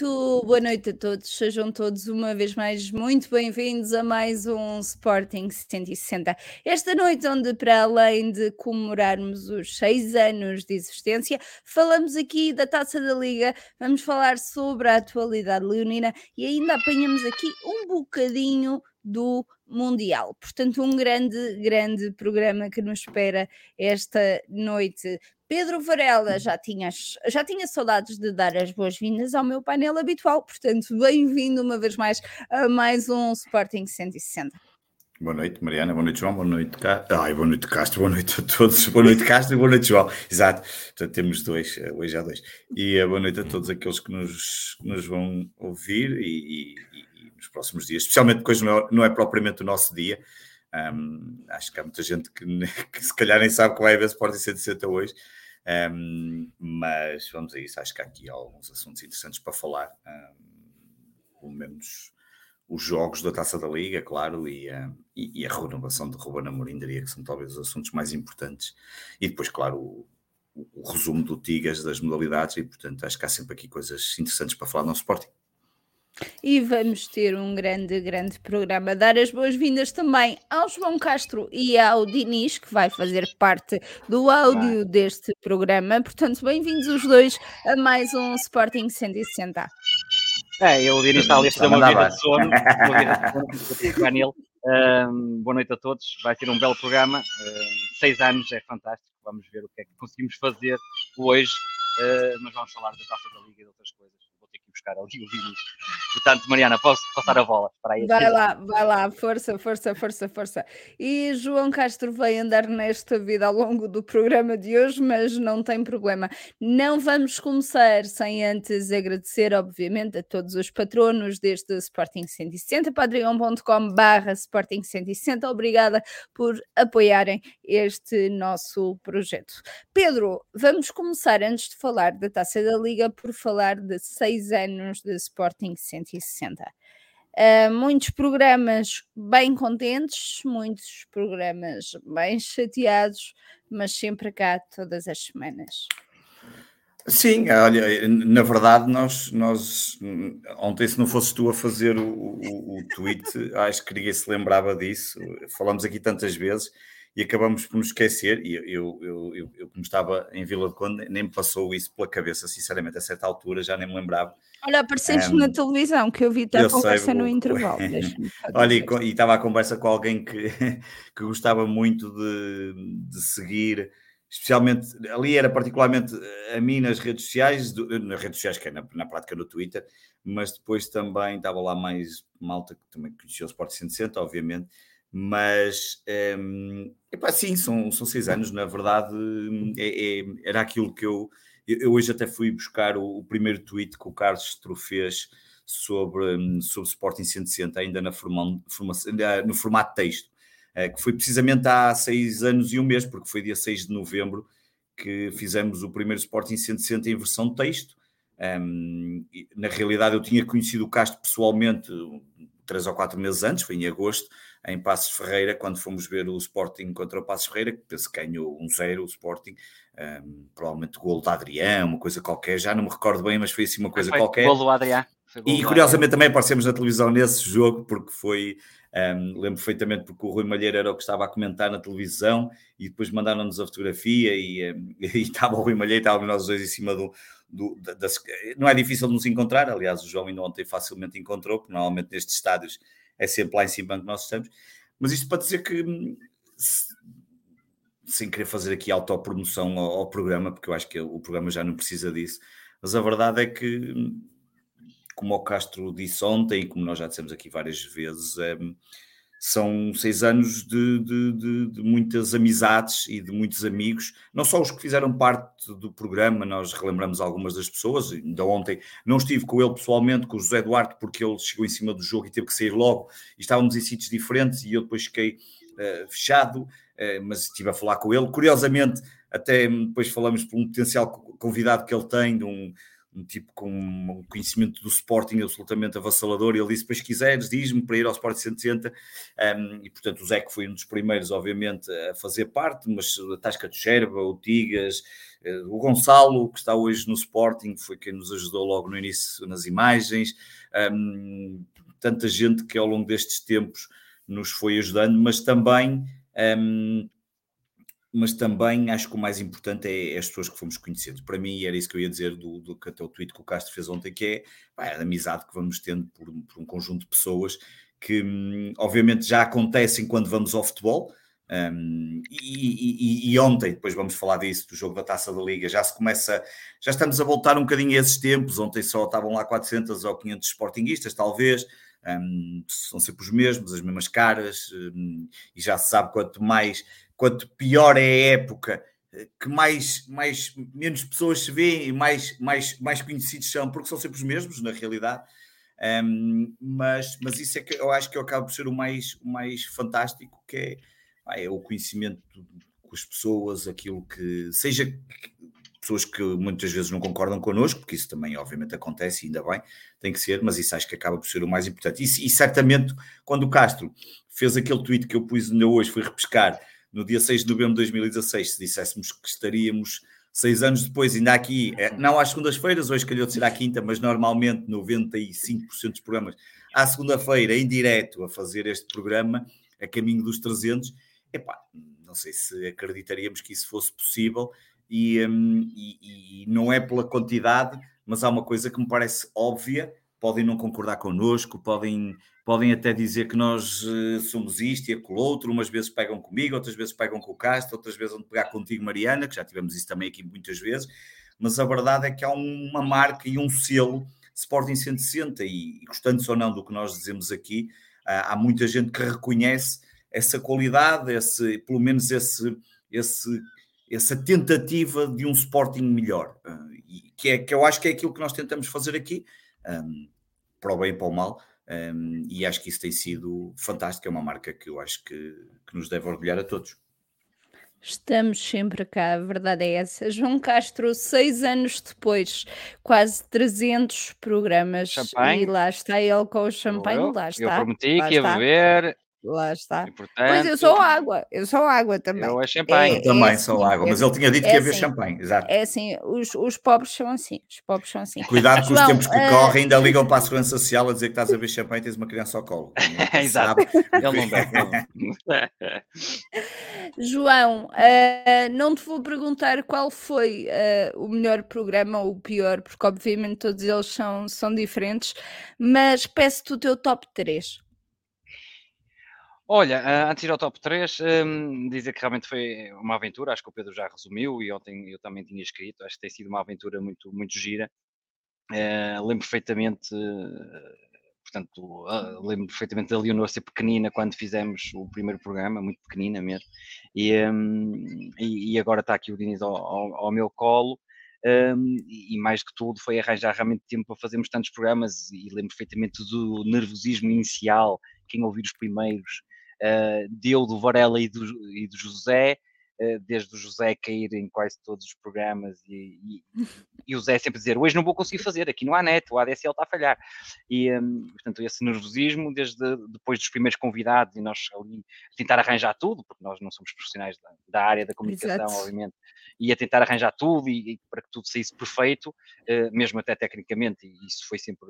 Muito boa noite a todos, sejam todos uma vez mais muito bem-vindos a mais um Sporting 160. Esta noite, onde para além de comemorarmos os seis anos de existência, falamos aqui da Taça da Liga, vamos falar sobre a atualidade leonina e ainda apanhamos aqui um bocadinho do Mundial. Portanto, um grande, grande programa que nos espera esta noite. Pedro Varela já tinha, já tinha saudades de dar as boas-vindas ao meu painel habitual, portanto, bem-vindo uma vez mais a mais um Sporting 160. Boa noite, Mariana. Boa noite, João. Boa noite, Castro. Ai, boa noite, Castro. Boa noite a todos. Boa noite, Castro e boa noite, João. Exato. Portanto, temos dois, eh, hoje há dois. E uh, boa noite a todos aqueles que nos, que nos vão ouvir e, e nos próximos dias, especialmente depois não é, não é propriamente o nosso dia. Um, acho que há muita gente que, que, se calhar nem sabe que vai haver Sporting 160 hoje, um, mas vamos a isso. Acho que há aqui alguns assuntos interessantes para falar, um, pelo menos os jogos da Taça da Liga, claro, e, uh, e, e a renovação de Ruben Amorim, diria que são talvez os assuntos mais importantes. E depois, claro, o, o, o resumo do Tigas, das modalidades, e portanto acho que há sempre aqui coisas interessantes para falar no Sporting. E vamos ter um grande, grande programa. Dar as boas-vindas também ao João Castro e ao Diniz, que vai fazer parte do áudio deste programa. Portanto, bem-vindos os dois a mais um Sporting 160. É, eu o Diniz está ali a fazer uma vida de sono. Uma Um, boa noite a todos. Vai ser um belo programa. Uh, seis anos é fantástico. Vamos ver o que é que conseguimos fazer hoje. Uh, mas vamos falar da taça da Liga e de outras coisas buscar ali o Vinícius. Portanto, Mariana, posso passar a bola para aí. Vai lá, vai lá, força, força, força, força. E João Castro vai andar nesta vida ao longo do programa de hoje, mas não tem problema. Não vamos começar sem antes agradecer, obviamente, a todos os patronos deste Sporting 160, patreon.com barra Sporting 160. Obrigada por apoiarem este nosso projeto. Pedro, vamos começar antes de falar da Taça da Liga por falar de seis anos anos de Sporting 160. Uh, muitos programas bem contentes, muitos programas bem chateados, mas sempre cá todas as semanas. Sim, olha, na verdade, nós, nós ontem, se não fosses tu a fazer o, o, o tweet, acho que ninguém se lembrava disso. Falamos aqui tantas vezes e acabamos por nos esquecer. E eu, eu, eu, eu, como estava em Vila de Conde, nem me passou isso pela cabeça, sinceramente, a certa altura já nem me lembrava. Olha, apareceste um, na televisão, que eu vi a conversa sei, no intervalo. Olha, e, e, estava a conversa com alguém que, que gostava muito de, de seguir especialmente ali era particularmente a mim nas redes sociais, nas redes sociais que é na, na, prática no Twitter, mas depois também estava lá mais malta que também conhecia o Sport 160, obviamente, mas um, epá, sim, são, são seis anos, na verdade é, é, era aquilo que eu, eu hoje até fui buscar o, o primeiro tweet que o Carlos Stru fez sobre, sobre Sporting 160, ainda na forma, forma, no formato texto, eh, que foi precisamente há seis anos e um mês, porque foi dia 6 de novembro que fizemos o primeiro Sporting 160 em versão texto. Um, na realidade, eu tinha conhecido o Castro pessoalmente três ou quatro meses antes, foi em agosto, em Passos Ferreira, quando fomos ver o Sporting contra o Passos Ferreira, que penso que ganhou 1-0 o Sporting, um, provavelmente gol da Adriano, uma coisa qualquer, já não me recordo bem, mas foi assim uma coisa foi qualquer. Gol do Adriano. E curiosamente também aparecemos na televisão nesse jogo, porque foi, um, lembro perfeitamente porque o Rui Malheiro era o que estava a comentar na televisão e depois mandaram-nos a fotografia e, um, e estava o Rui Malheiro, estávamos nós dois em cima do, do das, não é difícil de nos encontrar, aliás o João ainda ontem facilmente encontrou, porque normalmente nestes estádios é sempre lá em cima que nós estamos. Mas isto para dizer que, hum, sem querer fazer aqui autopromoção ao, ao programa, porque eu acho que o programa já não precisa disso, mas a verdade é que, hum, como o Castro disse ontem, e como nós já dissemos aqui várias vezes, é, são seis anos de, de, de, de, muitas amizades e de muitos amigos, não só os que fizeram parte do programa, nós relembramos algumas das pessoas, ainda ontem não estive com ele pessoalmente, com o José Duarte, porque ele chegou em cima do jogo e teve que sair logo, e estávamos em sítios diferentes, e eu depois fiquei uh, fechado, uh, mas estive a falar com ele, curiosamente, até depois falamos por um potencial convidado que ele tem, de um, um tipo com um conhecimento do Sporting absolutamente avassalador, e ele disse, depois quiseres, diz-me para ir ao Sporting 160, um, e portanto o Zé que foi um dos primeiros, obviamente, a fazer parte, mas a Tasca de Xerba, o Tigas, uh, o Gonçalo, que está hoje no Sporting, foi quem nos ajudou logo no início nas imagens, um, tanta gente que ao longo destes tempos nos foi ajudando, mas também... Um, mas também acho que o mais importante é, é, as pessoas que fomos conhecendo. Para mim, era isso que eu ia dizer do, do que até o tweet que o Castro fez ontem, que é pá, a amizade que vamos tendo por, por um conjunto de pessoas que, hum, obviamente, já acontecem quando vamos ao futebol. Um, e, e, e, ontem, depois vamos falar disso, do jogo da Taça da Liga, já se começa, já estamos a voltar um bocadinho a esses tempos. Ontem só estavam lá 400 ou 500 sportinguistas, talvez. Um, são sempre os mesmos, as mesmas caras, um, e já se sabe quanto mais quanto pior é a época, eh, que mais, mais menos pessoas se vêem e mais, mais, mais conhecidos são, porque são sempre os mesmos, na realidade. Um, mas, mas isso é que eu acho que eu acabo por ser o mais, o mais fantástico, que é, é o conhecimento com as pessoas, aquilo que seja pessoas que muitas vezes não concordam connosco, porque isso também obviamente acontece, ainda bem, tem que ser, mas isso acho que acaba por ser o mais importante. E, e certamente quando o Castro fez aquele tweet que eu pus ainda hoje, fui repescar, no dia 6 de novembro de 2016, se disséssemos que estaríamos seis anos depois, ainda aqui, é, não às segundas-feiras, hoje calhou de ser à quinta, mas normalmente 95% dos programas à segunda-feira, em direto, a fazer este programa, a caminho dos 300, epá, não sei se acreditaríamos que isso fosse possível, e, um, e, e não é pela quantidade, mas há uma coisa que me parece óbvia, podem não concordar connosco, podem podem até dizer que nós uh, somos isto e aquilo outro, umas vezes pegam comigo, outras vezes pegam com o Castro, outras vezes vão pegar contigo, Mariana, que já tivemos isso também aqui muitas vezes, mas a verdade é que há uma marca e um selo Sporting 160 e, gostando ou não do que nós dizemos aqui, há muita gente que reconhece essa qualidade, esse, pelo menos esse, esse, essa tentativa de um Sporting melhor, uh, que, é, que eu acho que é aquilo que nós tentamos fazer aqui, um, para o bem e para o mal, um, e acho que isso tem sido fantástico, é uma marca que eu acho que, que nos deve orgulhar a todos. Estamos sempre cá, a verdade é essa. João Castro, seis anos depois, quase 300 programas, champanhe. e lá está ele com o champanhe, lá está. Eu prometi que ia beber, Lá está. E, portanto, pois eu sou água, eu sou água também. Eu é champanhe. É, eu também é sou assim, água, mas ele tinha dito é que ia haver assim, champanhe, exato. É assim, os, os pobres são assim, os pobres são assim. Cuidado com os tempos que uh... correm, ainda ligam para a Segurança Social a dizer que estás a ver champanhe e tens uma criança ao colo. exato, ele não dá. João, uh, não te vou perguntar qual foi uh, o melhor programa ou o pior, porque obviamente todos eles são, são diferentes, mas peço-te o teu top 3. Olha, antes de ir ao top 3, um, dizer que realmente foi uma aventura, acho que o Pedro já resumiu e ontem eu também tinha escrito, acho que tem sido uma aventura muito, muito gira. Uh, lembro perfeitamente, portanto, uh, lembro perfeitamente da Leonor ser pequenina quando fizemos o primeiro programa, muito pequenina mesmo, e, um, e, e, agora está aqui o Diniz ao, ao, ao meu colo. Um, e mais que tudo foi arranjar realmente tempo para fazermos tantos programas e lembro perfeitamente do nervosismo inicial, quem ouvir os primeiros, uh, deu do Varela e do, e do José, desde o José cair em quase todos os programas e, e, e, o José sempre dizer hoje não vou conseguir fazer, aqui não há net, o ADSL está a falhar. E, um, portanto, esse nervosismo, desde depois dos primeiros convidados e nós ali tentar arranjar tudo, porque nós não somos profissionais da, da área da comunicação, Exato. obviamente, e a tentar arranjar tudo e, e para que tudo saísse perfeito, uh, mesmo até tecnicamente, e isso foi sempre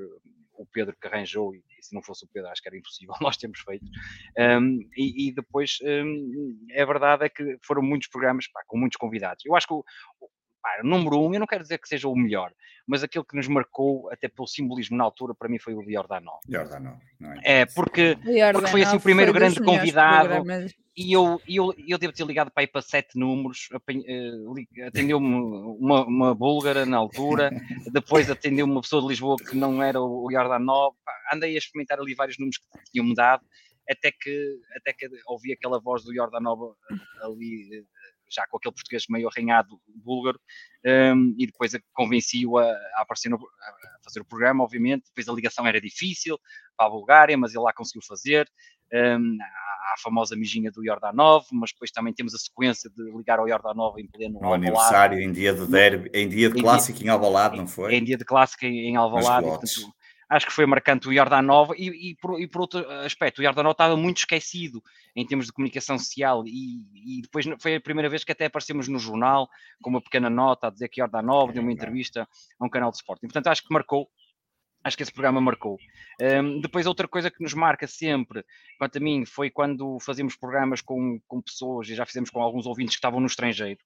o Pedro que arranjou, e, se não fosse o Pedro acho que era impossível nós termos feito. Um, e, depois, um, é verdade é que foram muitos programas pá, com muitos convidados. Eu acho que o, pá, o número um, eu não quero dizer que seja o melhor, mas aquele que nos marcou, até pelo simbolismo na altura, para mim foi o Jordanov. Jordanov, não é? É, porque, porque foi assim o primeiro grande convidado. Programas. E eu, eu, eu devo ter ligado para ir para sete números, eh, atendeu-me uma, uma búlgara na altura, depois atendeu-me uma pessoa de Lisboa que não era o Jordanov, andei a experimentar ali vários números que tinham-me dado, até que, até que ouvi aquela voz do Jordanov eh, ali eh, já com aquele português meio arranhado búlgaro, um, e depois convenci-o a, a, aparecer no, a fazer o programa, obviamente. Depois a ligação era difícil para a Bulgária, mas ele lá conseguiu fazer. um, à, famosa mijinha do Jordanov, mas depois também temos a sequência de ligar ao Jordanov em pleno No aniversário, em dia de derby, em dia de em clássico dia, em Alvalade, não foi? Em dia de clássico em, em Alvalade, acho que foi marcante o Jordanov e, e, por, e por outro aspecto, o Jordanov estava muito esquecido em termos de comunicação social e, e, depois foi a primeira vez que até aparecemos no jornal com uma pequena nota a dizer que Jordanov deu uma entrevista a um canal de esporte. portanto, acho que marcou Acho que esse programa marcou. Um, depois, outra coisa que nos marca sempre, quanto a mim, foi quando fazemos programas com, com pessoas, e já fizemos com alguns ouvintes que estavam no estrangeiro,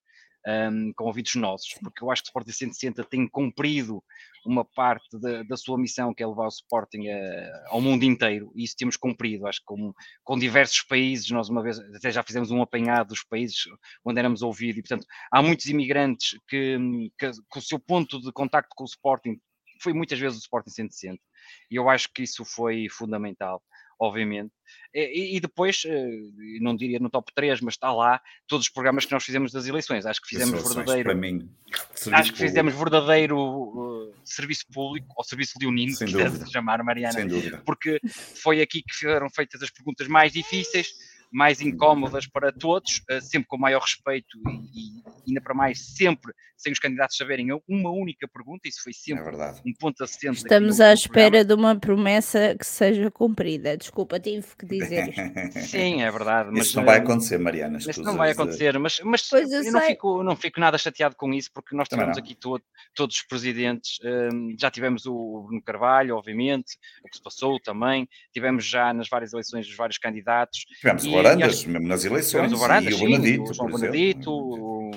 um, com ouvidos nossos, porque eu acho que o Sporting 160 tem cumprido uma parte da, da sua missão, que é levar o Sporting a, ao mundo inteiro, e isso temos cumprido, acho que com, com diversos países, nós uma vez até já fizemos um apanhado dos países onde éramos ouvidos, e portanto há muitos imigrantes que, que, que o seu ponto de contacto com o Sporting foi muitas vezes o Sporting 160, e eu acho que isso foi fundamental obviamente. E, e, depois, eh, não diria no top 3, mas está lá todos os programas que nós fizemos das eleições. Acho que fizemos verdadeiro. Para mim, acho que fizemos verdadeiro uh, serviço público ou serviço leonino, se chamar, Mariana. Porque foi aqui que foram feitas as perguntas mais difíceis mais incómodas para todos, eh, sempre com maior respeito e, e ainda para mais sempre sem os candidatos saberem uma única pergunta, isso foi sempre é um ponto assente. Estamos à espera de uma promessa que seja cumprida. Desculpa, tive que dizer isto. Sim, é verdade. Mas, isso não vai eh, acontecer, Mariana. Isso não vai acontecer, mas, mas eu, eu não, fico, não fico nada chateado com isso, porque nós tivemos aqui todo, todos os presidentes, um, já tivemos o Bruno Carvalho, obviamente, o que se passou também, tivemos já nas várias eleições os vários candidatos. Tivemos e, Varandas, acho, mesmo nas eleições. O Varandas, e o Benedito, o João Benedito, o,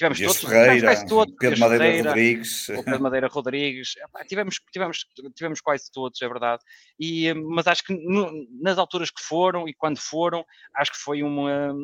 tivemos Dias todos, Ferreira, quase todos, Pedro Madeira Ferreira, Rodrigues. O Pedro Madeira Rodrigues, tivemos, tivemos, tivemos quase todos, é verdade. E, mas acho que no, nas alturas que foram e quando foram, acho que foi uma,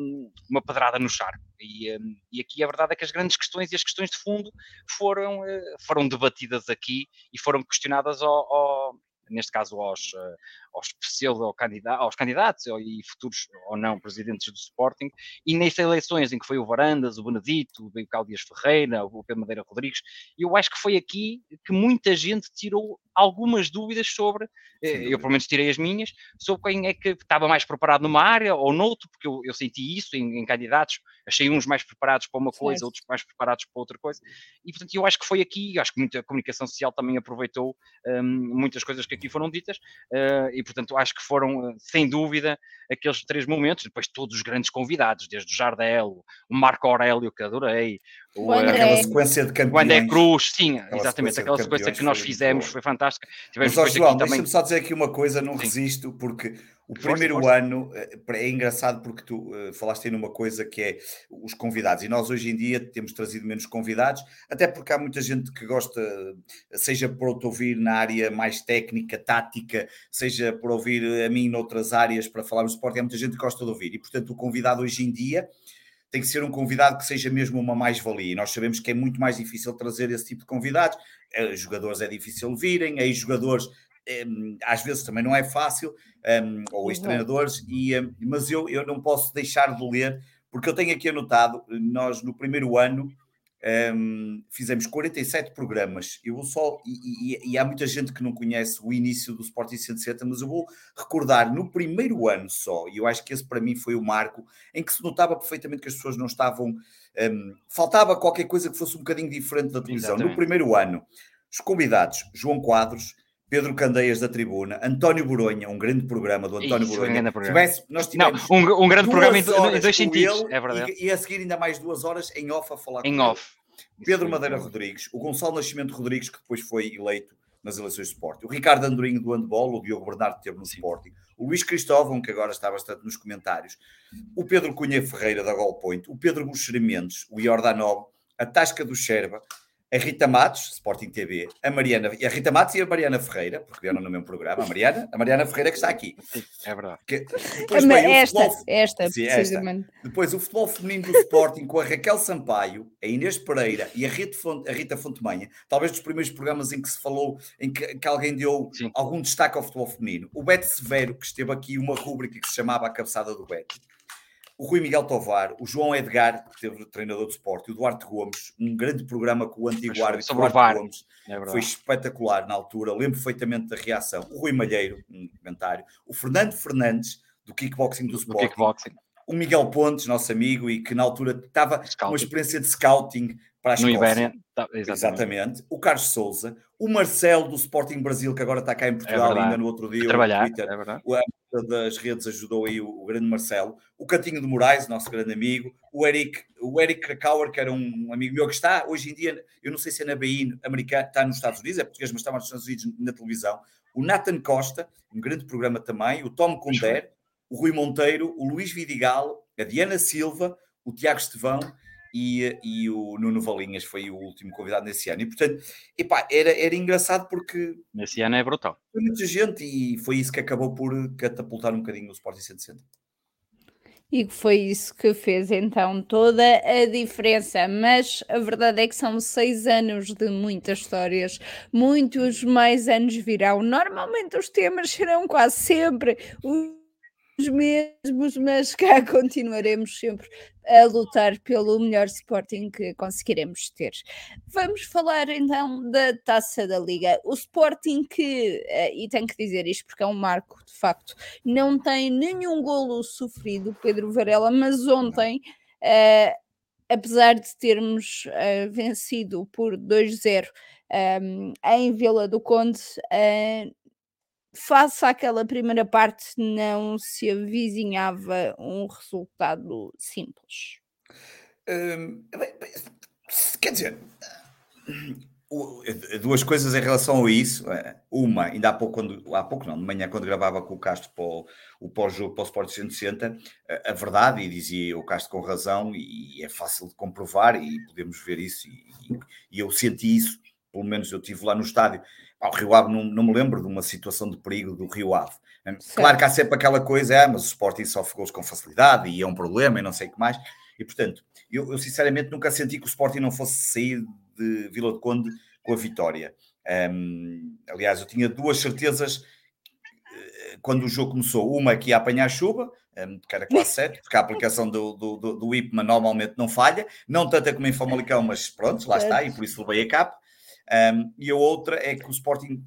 uma pedrada no charco. E, e aqui a verdade é que as grandes questões e as questões de fundo foram, eh, foram debatidas aqui e foram questionadas ao, ao neste caso aos, eh, aos pseudo candidatos, aos candidatos e futuros ou não presidentes do Sporting, e nessas eleições em que foi o Varandas, o Benedito, o Carlos Dias Ferreira, o Pedro Madeira Rodrigues, eu acho que foi aqui que muita gente tirou algumas dúvidas sobre, eh, Sim, eu pelo menos tirei as minhas, sobre quem é que estava mais preparado numa área ou noutro, porque eu, eu senti isso em, em, candidatos, achei uns mais preparados para uma coisa, Sim. outros mais preparados para outra coisa, e portanto eu acho que foi aqui, acho que muita comunicação social também aproveitou um, muitas coisas que aqui foram ditas, uh, e portanto acho que foram, sem dúvida, aqueles três momentos, depois todos os grandes convidados, desde o Jardel, o Marco Aurélio, que adorei, o, aquela sequência de campeões. O André Cruz, sim, aquela exatamente, sequência aquela sequência que nós fizemos foi, foi fantástica. Tivemos Mas, João, deixa-me também... só dizer aqui uma coisa, não sim. resisto, porque o primeiro força, ano eh, é engraçado porque tu uh, falaste aí numa coisa que é os convidados, e nós hoje em dia temos trazido menos convidados, até porque há muita gente que gosta, seja por te ouvir na área mais técnica, tática, seja por ouvir a mim noutras áreas para falar do esporte, há muita gente que gosta de ouvir, e portanto o convidado hoje em dia tem que ser um convidado que seja mesmo uma mais-valia. E nós sabemos que é muito mais difícil trazer esse tipo de convidados. Eh, jogadores é difícil virem, aí jogadores às vezes também não é fácil, um, ou uhum. ex-treinadores, um, mas eu, eu não posso deixar de ler, porque eu tenho aqui anotado, nós no primeiro ano um, fizemos 47 programas. Eu vou só, e, e, e, há muita gente que não conhece o início do Sporting 160, mas eu vou recordar no primeiro ano só, e eu acho que esse para mim foi o marco em que se notava perfeitamente que as pessoas não estavam. Um, faltava qualquer coisa que fosse um bocadinho diferente da televisão. Exatamente. No primeiro ano, os convidados, João Quadros, Pedro Candeias da Tribuna, António Boronha, um grande programa do António Isso, Boronha. Um Tivesse, nós tivemos Não, um, um grande programa em, em dois sentidos, é verdade. E, e, a seguir ainda mais duas horas em off a falar em com off. Ele. Pedro Madeira Rodrigues, o Gonçalo Nascimento Rodrigues, que depois foi eleito nas eleições de Sporting, o Ricardo Andorinho do handball, o Diogo Bernardo teve no Sim. Sporting, o Luís Cristóvão, que agora está bastante nos comentários, o Pedro Cunha Ferreira da Gol Point, o Pedro Buxeri Mendes, o Iordanov, a Tasca do Xerba, a Rita Matos, Sporting TV, a Mariana, a Rita Matos e a Mariana Ferreira, porque vieram no mesmo programa, a Mariana, a Mariana Ferreira que está aqui. É verdade. Que, depois esta, futebol, esta, sim, esta. Depois o futebol feminino do Sporting com a Raquel Sampaio, a Inês Pereira e a Rita, Fonte, a Rita Fontemanha, talvez dos primeiros programas em que se falou, em que, que alguém deu sim. algum destaque ao futebol feminino. O Beto Severo, que esteve aqui uma rúbrica que se chamava A Cabeçada do Beto o Rui Miguel Tovar, o João Edgar, que teve treinador de esporte, e o Duarte Gomes, um grande programa com o antigo árbitro Duarte Gomes, é foi espetacular na altura, lembro perfeitamente da reação. O Rui Malheiro, um comentário, o Fernando Fernandes, do kickboxing do Sporting. Kickboxing. O Miguel Pontes, nosso amigo, e que na altura estava com uma experiência de scouting para a Escócia. No Ibéria, tá, exatamente. exatamente. O Carlos Souza, o Marcelo do Sporting Brasil, que agora está cá em é Portugal, é ainda no outro dia. Trabalhar, Twitter, é verdade. Das redes ajudou aí o, o, grande Marcelo, o Catinho de Moraes, nosso grande amigo, o Eric, o Eric Krakauer, que era um amigo meu que está hoje em dia, eu não sei se é na BI americana, está nos Estados Unidos, é português, mas está nos Estados Unidos na televisão. O Nathan Costa, um grande programa também, o Tom Condé, o Rui Monteiro, o Luís Vidigal, a Diana Silva, o Tiago Estevão e, e o Nuno Valinhas foi o último convidado nesse ano. E portanto, epá, era, era engraçado porque. Nesse ano é brutal. Foi muita gente e foi isso que acabou por catapultar um bocadinho o Sporting 160. E foi isso que fez então toda a diferença. Mas a verdade é que são seis anos de muitas histórias, muitos mais anos virão. Normalmente os temas serão quase sempre os os mesmos, mas cá continuaremos sempre a lutar pelo melhor Sporting que conseguiremos ter. Vamos falar então da taça da Liga. O Sporting que, eh, e tenho que dizer isto porque é um marco de facto, não tem nenhum golo sofrido, Pedro Varela, mas ontem. Uh, apesar de termos uh, vencido por 2-0 um, em Vila do Conde, uh, face àquela primeira parte, não se avizinhava um resultado simples. Hum, quer dizer, duas coisas em relação a isso. É, uma, ainda há pouco, quando, há pouco não, de manhã, quando gravava com o Castro para o, pós-jogo para o Sport 160, a, a, verdade, e dizia o Castro com razão, e, é fácil de comprovar, e podemos ver isso, e, e eu senti isso, pelo menos eu estive lá no estádio, ao Rio Ave não, não, me lembro de uma situação de perigo do Rio Ave. Hum, claro que há sempre aquela coisa, é, mas o Sporting sofre gols com facilidade e é um problema e não sei o que mais. E portanto, eu, eu, sinceramente nunca senti que o Sporting não fosse sair de Vila de Conde com a vitória. Um, aliás, eu tinha duas certezas eh, quando o jogo começou. Uma que ia apanhar chuva, um, que era classe 7, porque a aplicação do, do, do, do IPMA normalmente não falha, não tanto como em Famalicão, mas pronto, lá está, e por isso levei a capa. Um, e a outra é que o Sporting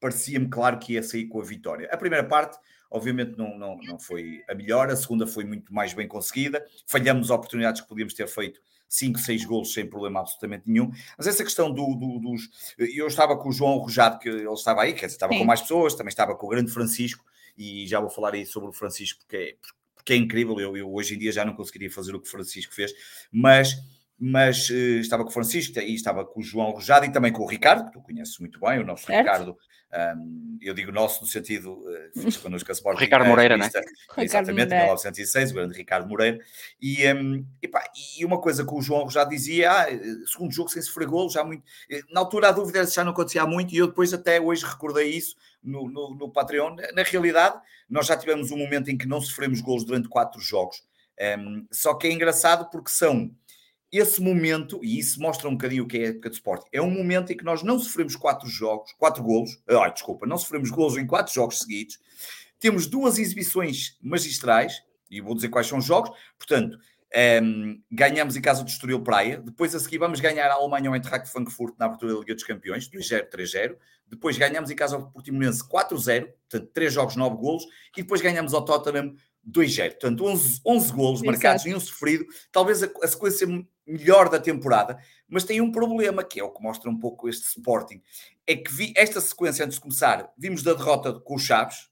parecia-me claro que ia sair com a vitória. A primeira parte, obviamente, não, não, não foi a melhor, a segunda foi muito mais bem conseguida, falhamos oportunidades que podíamos ter feito 5, 6 golos sem problema absolutamente nenhum. Mas essa questão do, do, dos. Eu estava com o João Rojado, que ele estava aí, quer dizer, estava Sim. com mais pessoas, também estava com o grande Francisco, e já vou falar aí sobre o Francisco, porque é, porque é incrível. Eu, eu hoje em dia já não conseguiria fazer o que o Francisco fez, mas mas uh, estava com o Francisco e estava com o João Rojado e também com o Ricardo, que tu conheces muito bem, o nosso certo. Ricardo, um, eu digo nosso no sentido, uh, fiz connosco a Sport. Ricardo Moreira, né? Exatamente, em 1906, o grande Ricardo Moreira. E, um, e uma coisa que o João Rojado dizia, ah, eh, segundo jogo sem sofrer golo, já muito. Na altura a dúvida já não acontecia muito, e eu depois até hoje recordei isso no, no, no Patreon. Na realidade, nós já tivemos um momento em que não sofremos golos durante quatro jogos. Um, só que é engraçado porque são esse momento, e isso mostra um bocadinho o que é a época de Sporting, é um momento em que nós não sofremos quatro jogos, quatro golos, ah, desculpa, não sofremos golos em quatro jogos seguidos, temos duas exibições magistrais, e vou dizer quais são os jogos, portanto, um, ehm, ganhamos em casa do Estoril Praia, depois a seguir vamos ganhar a Alemanha ao Eintracht Frankfurt na abertura da Liga dos Campeões, 2-0, 3-0, depois ganhamos em casa ao Portimonense 4-0, portanto, 3 jogos, 9 golos, e depois ganhamos ao Tottenham 2-0, portanto 11, 11 golos Exato. marcados e um sofrido, talvez a, a sequência melhor da temporada, mas tem um problema que é o que mostra um pouco este Sporting, é que vi esta sequência antes de começar, vimos da derrota com os Chaves,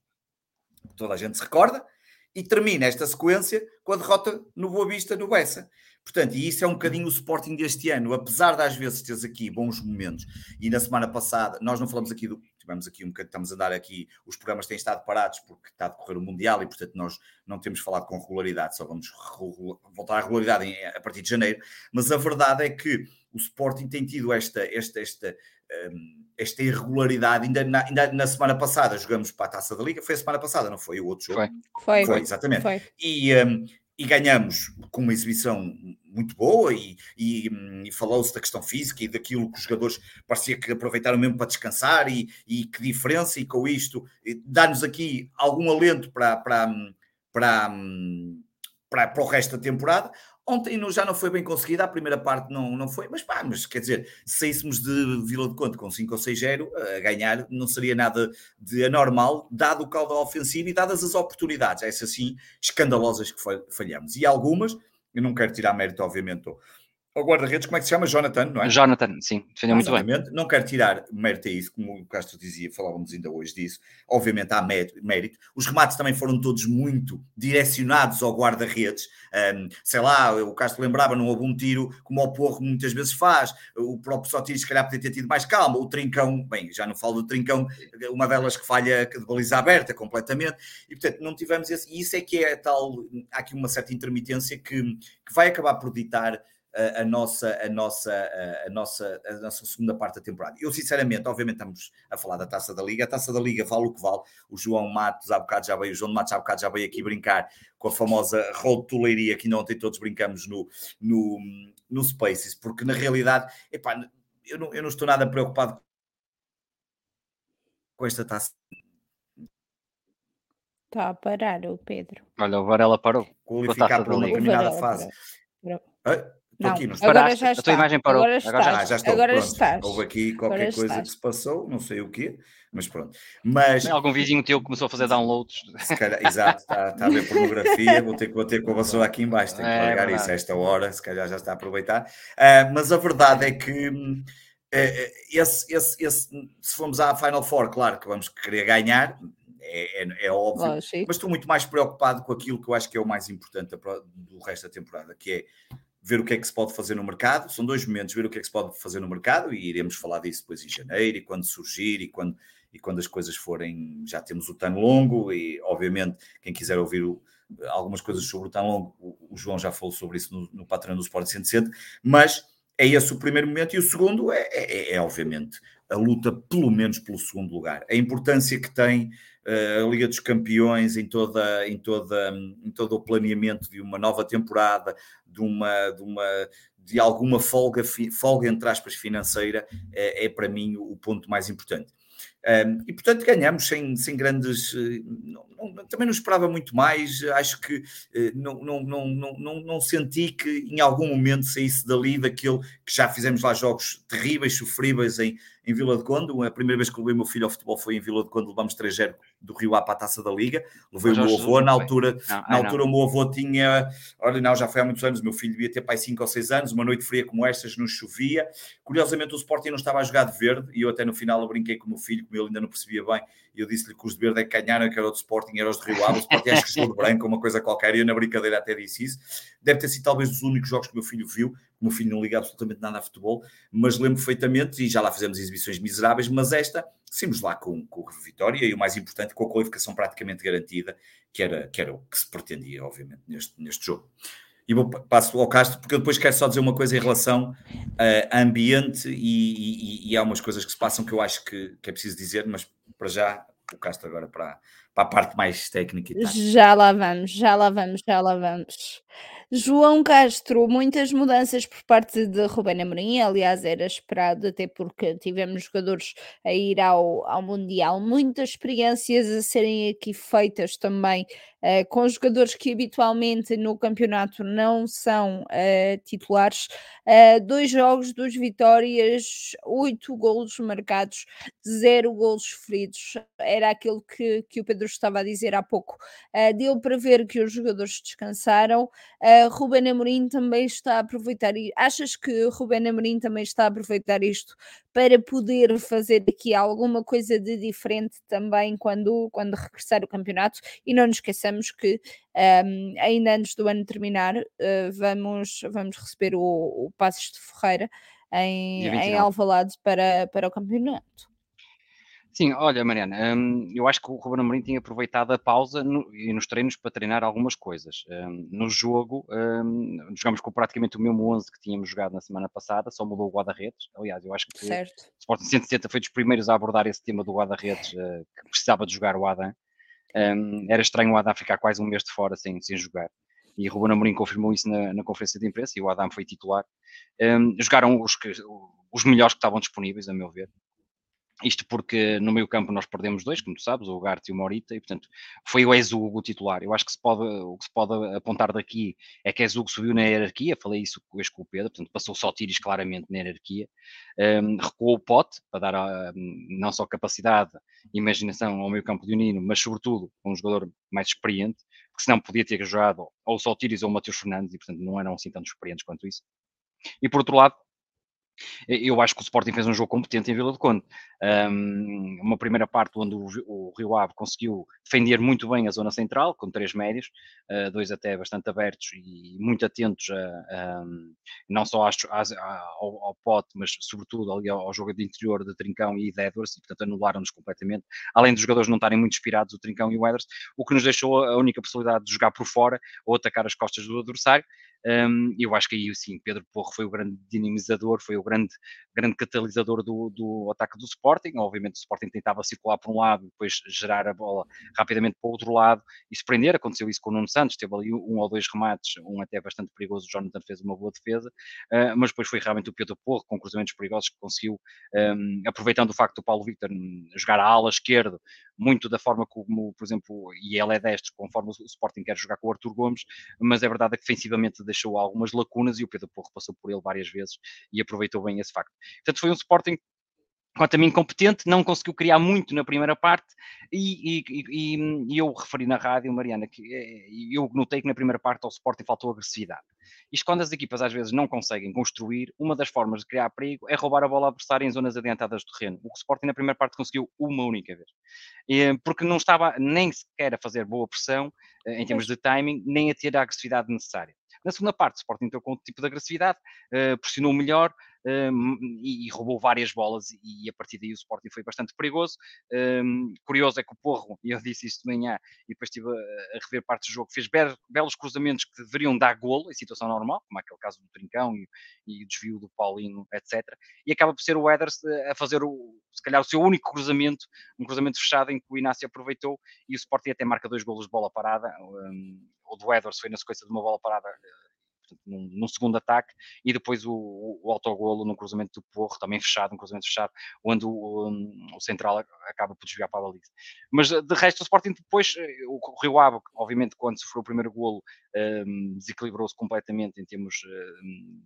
toda a gente se recorda, e termina esta sequência com a derrota no Boa Vista, no Bessa. Portanto, e isso é um bocadinho o Sporting deste ano, apesar de às vezes teres aqui bons momentos, e na semana passada, nós não falamos aqui do, tivemos aqui um bocadinho, estamos a dar aqui, os programas têm estado parados porque está a decorrer o Mundial e, portanto, nós não temos falado com regularidade, só vamos voltar à regularidade em, a partir de janeiro. Mas a verdade é que o Sporting tem tido esta, esta, esta, um, esta irregularidade. Ainda na, ainda na, semana passada jogamos para a taça da Liga, foi a semana passada, não foi o outro jogo? Foi, foi, foi exatamente. Foi. E, um, e ganhamos com uma exibição muito boa e, e, e falou-se da questão física e daquilo que os jogadores parecia que aproveitaram mesmo para descansar e, e que diferença e com isto dá-nos aqui algum alento para, para, para, para, para o resto da temporada. Ontem já não foi bem conseguida, a primeira parte não, não foi, mas pá, mas quer dizer, se saíssemos de Vila de Conte com 5 ou 6-0 a ganhar, não seria nada de anormal, dado o caldo ofensivo e dadas as oportunidades, essas sim, escandalosas que falhamos. E algumas, eu não quero tirar mérito, obviamente, ao guarda-redes, como é que se chama? Jonathan, não é? Jonathan, sim, defendeu muito bem. Não quero tirar mérito a isso, como o Castro dizia, falávamos ainda hoje disso. Obviamente há mérito. Os remates também foram todos muito direcionados ao guarda-redes. Um, sei lá, o Castro lembrava, não houve um tiro como o Porro muitas vezes faz. O próprio Sotir, se calhar, podia ter tido mais calma. O Trincão, bem, já não falo do Trincão, uma delas que falha de baliza aberta completamente. E, portanto, não tivemos esse. E isso é que é tal. Há aqui uma certa intermitência que, que vai acabar por ditar a, nossa, a, nossa, a, nossa, a nossa segunda parte da temporada. Eu, sinceramente, obviamente, estamos a falar da taça da Liga. A taça da Liga vale o que vale. O João Matos, há bocado já veio, o João Matos, há bocado já veio aqui brincar com a famosa rotuleiria que ontem todos brincamos no, no, no Spaces, porque na realidade, epá, eu, não, eu não estou nada preocupado com esta taça. Está a parar o Pedro. Olha, o Varela parou. Qualificar para uma determinada fase. Não, aqui, não agora já está. A tua imagem parou. Agora, agora já, já estou. Agora pronto. estás. Houve aqui qualquer agora coisa estás. que se passou, não sei o quê, mas pronto. Mas... Algum vizinho teu começou a fazer downloads. Calhar, exato, está, está, a ver pornografia, vou ter que bater com a vassoura aqui embaixo, tenho que é, largar isso a esta hora, se calhar já está a aproveitar. Uh, mas a verdade é que uh, esse, esse, esse, se formos à Final Four, claro que vamos querer ganhar, é, é, é, óbvio, Lógico. mas estou muito mais preocupado com aquilo que eu acho que é o mais importante do resto da temporada, que é ver o que é que se pode fazer no mercado. São dois momentos, ver o que é que se pode fazer no mercado e iremos falar disso depois em janeiro e quando surgir e quando, e quando as coisas forem. Já temos o TAN longo e, obviamente, quem quiser ouvir o, algumas coisas sobre o TAN longo, o, o, João já falou sobre isso no, no patrão do Sport 160, mas é esse o primeiro momento e o segundo é, é, é, é obviamente, a luta pelo menos pelo segundo lugar. A importância que tem uh, a Liga dos Campeões em, toda, em, toda, em todo o planeamento de uma nova temporada, de uma, de uma de alguma folga, folga entre aspas financeira, é, é para mim o ponto mais importante. Um, e portanto ganhamos sem, sem grandes. Eh, não, não, também não esperava muito mais. Acho que uh, não, não, não, não, não senti que em algum momento saísse dali daquele que já fizemos lá jogos terríveis, sofríveis em, em Vila de Conde. A primeira vez que levei o meu filho ao futebol foi em Vila de Conde, levamos 3-0 do Rio A para a taça da Liga. Levei o meu avô, na altura, não, na altura não. o meu avô tinha, olha, não, já foi há muitos anos, o meu filho devia ter pai 5 ou 6 anos, uma noite fria como estas, não chovia. Curiosamente o Sporting não estava a jogar de verde e eu até no final brinquei com o meu filho, como ele ainda não percebia bem, e eu disse-lhe que os de verde é que ganharam, que era o do Sporting, era os de Rio Ave, o Sporting acho que jogou de branco, uma coisa qualquer, e eu na brincadeira até disse isso. Deve ter sido talvez dos únicos jogos que o meu filho viu, meu filho não liga absolutamente nada a futebol, mas lembro perfeitamente, e já lá fizemos exibições miseráveis, mas esta, simos lá com, com vitória, e o mais importante, com a qualificação praticamente garantida, que era, que era o que se pretendia, obviamente, neste, neste jogo. E vou, passo ao Castro, porque eu depois quero só dizer uma coisa em relação a ambiente e, e, e há umas coisas que se passam que eu acho que, que é preciso dizer, mas para já o Castro agora para, para a parte mais técnica. Já lá vamos, já lá vamos, já lá vamos. João Castro, muitas mudanças por parte de Rubén Amorim, aliás era esperado, até porque tivemos jogadores a ir ao, ao Mundial, muitas experiências a serem aqui feitas também uh, com jogadores que habitualmente no campeonato não são uh, titulares. Uh, dois jogos, duas vitórias, oito golos marcados, zero golos feridos. Era aquilo que, que o Pedro estava a dizer há pouco. deu para ver que os jogadores descansaram. Ruben Amorim também está a aproveitar. Achas que Ruben Amorim também está a aproveitar isto para poder fazer aqui alguma coisa de diferente também quando, quando regressar o campeonato? E não nos esqueçamos que um, ainda antes do ano terminar, uh, vamos, vamos receber o, o Passos de Ferreira em, em Alvalade para, para o campeonato. Sim, olha, Mariana, hum, eu acho que o Ruben Amorim tinha aproveitado a pausa no, e nos treinos para treinar algumas coisas. Hum, no jogo, hum, jogamos com praticamente o mesmo 11 que tínhamos jogado na semana passada, só mudou o guarda-redes. Aliás, eu acho que certo. o Sporting 170 foi dos primeiros a abordar esse tema do guarda-redes, uh, que precisava de jogar o Adam. era estranho o Adam ficar quase um mês de fora sem, sem jogar. E o Ruben Amorim confirmou isso na, na conferência de imprensa e o Adam foi titular. jogaram os, os melhores que estavam disponíveis, a meu ver isto porque no meio campo nós perdemos dois, como tu sabes, o Garte e o Morita, e portanto foi o Ezugo o titular. Eu acho que se pode, o que se pode apontar daqui é que Ezugo subiu na hierarquia, falei isso com o Pedro, portanto passou só Tiris claramente na hierarquia, um, recuou o Pote para dar a, não só capacidade e imaginação ao meio campo de Unino, mas sobretudo um jogador mais experiente, porque senão podia ter jogado ou só Tiris ou o Matheus Fernandes, e portanto não eram assim tão experientes quanto isso. E por outro lado, eu acho que o Sporting fez um jogo competente em Vila do Conde. Um, uma primeira parte onde o, o, Rio Ave conseguiu defender muito bem a zona central, com três médios, uh, dois até bastante abertos e muito atentos a, não só às, às, ao, ao, pote, mas sobretudo ali ao, ao, jogo de interior de Trincão e de Edwards, e portanto anularam-nos completamente. Além dos jogadores não estarem muito inspirados, o Trincão e o Edwards, o que nos deixou a única possibilidade de jogar por fora ou atacar as costas do adversário. Um, eu acho que aí sim, Pedro Porro foi o grande dinamizador, foi o grande, grande catalisador do, do ataque do Sporting. Obviamente, o Sporting tentava circular por um lado, depois gerar a bola rapidamente para o outro lado e se prender. Aconteceu isso com o Nuno Santos, teve ali um ou dois remates, um até bastante perigoso. O Jonathan fez uma boa defesa, uh, mas depois foi realmente o Pedro Porro, com cruzamentos perigosos, que conseguiu, um, aproveitando o facto do Paulo Victor jogar à ala esquerda, muito da forma como, por exemplo, e ele é destro, conforme o Sporting quer jogar com o Arthur Gomes, mas é verdade que defensivamente deixou algumas lacunas e o Pedro Porro passou por ele várias vezes e aproveitou bem esse facto. Portanto, foi um Sporting quanto a mim competente, não conseguiu criar muito na primeira parte e, e, e, eu referi na rádio, Mariana, que eh, eu notei que na primeira parte ao Sporting faltou agressividade. Isto quando as equipas às vezes não conseguem construir, uma das formas de criar perigo é roubar a bola adversária em zonas adiantadas do terreno. O que o Sporting na primeira parte conseguiu uma única vez. Porque não estava nem sequer a fazer boa pressão eh, em termos de timing, nem a ter a agressividade necessária. Na segunda parte, o Sporting entrou com outro tipo de agressividade, uh, pressionou melhor um, e, e, roubou várias bolas e, a partir daí o Sporting foi bastante perigoso. Um, curioso é que o Porro, e eu disse isto de manhã e depois estive a, a rever parte do jogo, fez be belos cruzamentos que deveriam dar golo em situação normal, como aquele caso do Trincão e, e o desvio do Paulinho, etc. E acaba por ser o Eders a fazer o, se calhar o seu único cruzamento, um cruzamento fechado em que o Inácio aproveitou e o Sporting até marca dois golos de bola parada. Um, o do Edwards foi na sequência de uma bola parada portanto, num, num, segundo ataque, e depois o, o, o autogolo no cruzamento do Porro, também fechado, um cruzamento fechado, onde o, um, o central acaba por desviar para a baliza. Mas de resto, o Sporting depois, eh, o, o Rio Ave, obviamente, quando sofreu o primeiro golo, um, desequilibrou-se completamente em termos. Um,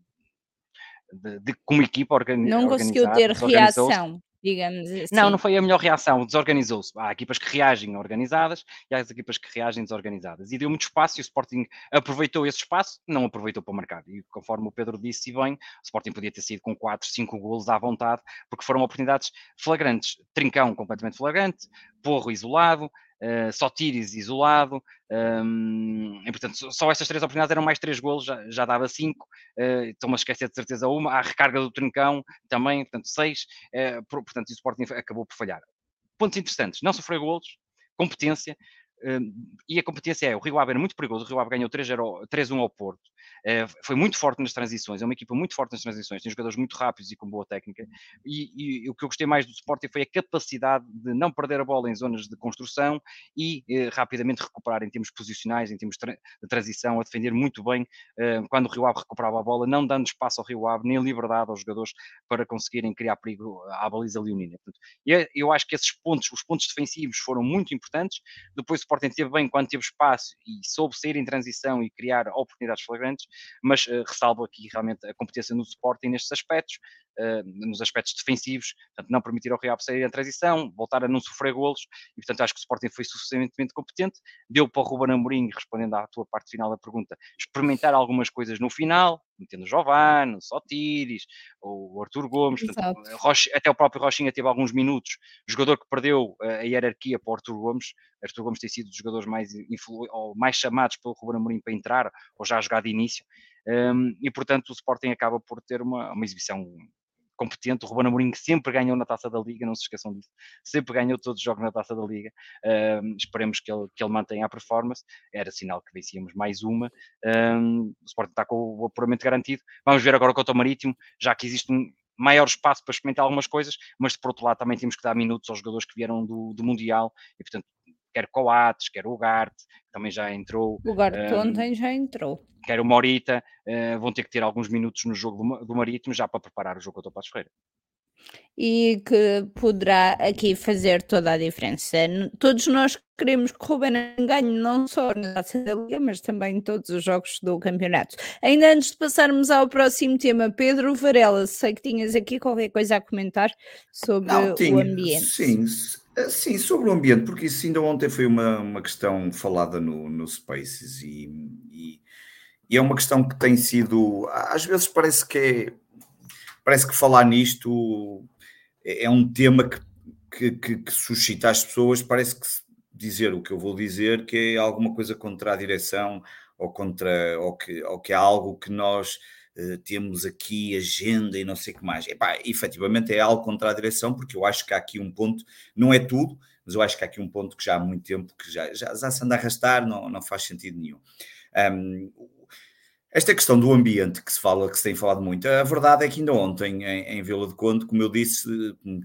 de, de, como equipa organizada. Não conseguiu ter reação digamos assim. Não, não foi a melhor reação, desorganizou-se. Há equipas que reagem organizadas e há as equipas que reagem desorganizadas. E deu muito espaço e o Sporting aproveitou esse espaço, não aproveitou para marcar. E conforme o Pedro disse, bem, o Sporting podia ter sido com 4, 5 golos à vontade, porque foram oportunidades flagrantes. Trincão completamente flagrante, Porro isolado, uh, só Tiris isolado, um, e portanto só essas três oportunidades eram mais três golos, já, já dava cinco, uh, estou-me a esquecer de certeza uma, a recarga do Trincão também, portanto seis, uh, por, portanto o Sporting acabou por falhar. Pontos interessantes, não sofreu golos, competência, e a competência é, o Rio Ave era muito perigoso, o Rio Ave ganhou 3-1 ao Porto, uh, foi muito forte nas transições, é uma equipa muito forte nas transições, tem jogadores muito rápidos e com boa técnica, e, e, o que eu gostei mais do Sporting foi a capacidade de não perder a bola em zonas de construção e uh, rapidamente recuperar em termos posicionais, em termos de transição, a defender muito bem uh, quando o Rio Ave recuperava a bola, não dando espaço ao Rio Ave, nem liberdade aos jogadores para conseguirem criar perigo à baliza leonina. Portanto, eu, eu acho que esses pontos, os pontos defensivos foram muito importantes, depois o Sporting teve bem quando teve espaço e soube sair em transição e criar oportunidades flagrantes, mas uh, ressalvo aqui realmente a competência no Sporting nestes aspectos, nos aspectos defensivos, portanto, não permitir ao Real sair em transição, voltar a não sofrer golos, e portanto acho que o Sporting foi suficientemente competente, deu para o Ruben Amorim, respondendo à tua parte final da pergunta, experimentar algumas coisas no final, metendo o Giovanni, o Sotiris, o Arthur Gomes, portanto, até o próprio Rochinha teve alguns minutos, jogador que perdeu eh, a hierarquia para o Arthur Gomes, Arthur Gomes tem sido dos jogadores mais, ou mais chamados pelo Ruben Amorim para entrar, ou já jogar de início, um, e portanto o Sporting acaba por ter uma, uma exibição competente. O Ruben Amorim sempre ganhou na Taça da Liga, não se esqueçam disso. Sempre ganhou todos os jogos na Taça da Liga. Um, esperemos que ele, que ele mantenha a performance. Era sinal que vencíamos mais uma. Um, o Sporting está com o apuramento garantido. Vamos ver agora o Coto Marítimo, já que existe um maior espaço para experimentar algumas coisas, mas por outro lado também temos que dar minutos aos jogadores que vieram do, do Mundial e portanto quer Coates, quer o Garte, que também já entrou. O Garte um, ontem já entrou. Quer o Morita, uh, vão ter que ter alguns minutos no jogo do, do Marítimo já para preparar o jogo contra o Passos Ferreira. e que poderá aqui fazer toda a diferença. Todos nós queremos que o Ruben ganhe não só na Taça da Liga, mas também em todos os jogos do campeonato. Ainda antes de passarmos ao próximo tema, Pedro Varela, sei que tinhas aqui qualquer coisa a comentar sobre não, tinha, o ambiente. Sim, sim, sobre o ambiente, porque isso ainda ontem foi uma, uma questão falada no, no Spaces e, e, e é uma questão que tem sido, às vezes parece que é, parece que falar nisto é, é um tema que, que, que, que, suscita as pessoas, parece que dizer o que eu vou dizer, que é alguma coisa contra a direção ou contra ou que, ou que é algo que nós temos aqui agenda e não sei o que mais. Epá, efetivamente é algo contra a direção, porque eu acho que há aqui um ponto, não é tudo, mas eu acho que há aqui um ponto que já há muito tempo que já, já, já se anda a arrastar, não, não faz sentido nenhum. Um, esta questão do ambiente que se fala, que se tem falado muito, a verdade é que ainda ontem, em, em Vila de Conde, como eu disse,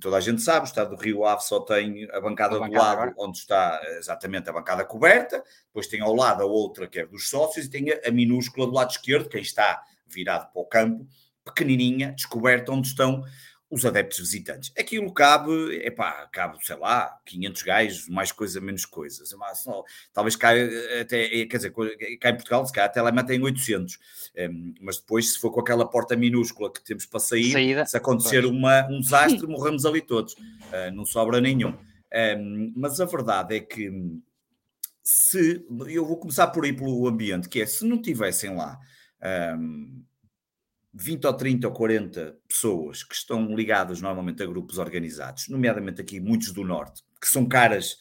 toda a gente sabe, o Estado do Rio Ave só tem a bancada, a do bancada lado, agora. onde está exatamente a bancada coberta, depois tem ao lado a outra que é dos sócios e tem a, a minúscula do lado esquerdo, quem está virado para o campo, pequenininha, descoberta, onde estão os adeptos visitantes. Aquilo cabe, epá, cabe, sei lá, 500 gajos, mais coisa, menos coisas. Mas, talvez caia até, eh, quer dizer, cá em Portugal, se calhar até lá metem 800. Um, ehm, mas depois, se for com aquela porta minúscula que temos para sair, Saída. se acontecer uma, um desastre, morremos ali todos. Uh, não sobra nenhum. Um, ehm, mas a verdade é que se, eu vou começar por aí pelo ambiente, que é, se não tivessem lá... Um, ehm, 20 ou 30 ou 40 pessoas que estão ligadas normalmente a grupos organizados, nomeadamente aqui muitos do Norte, que são caras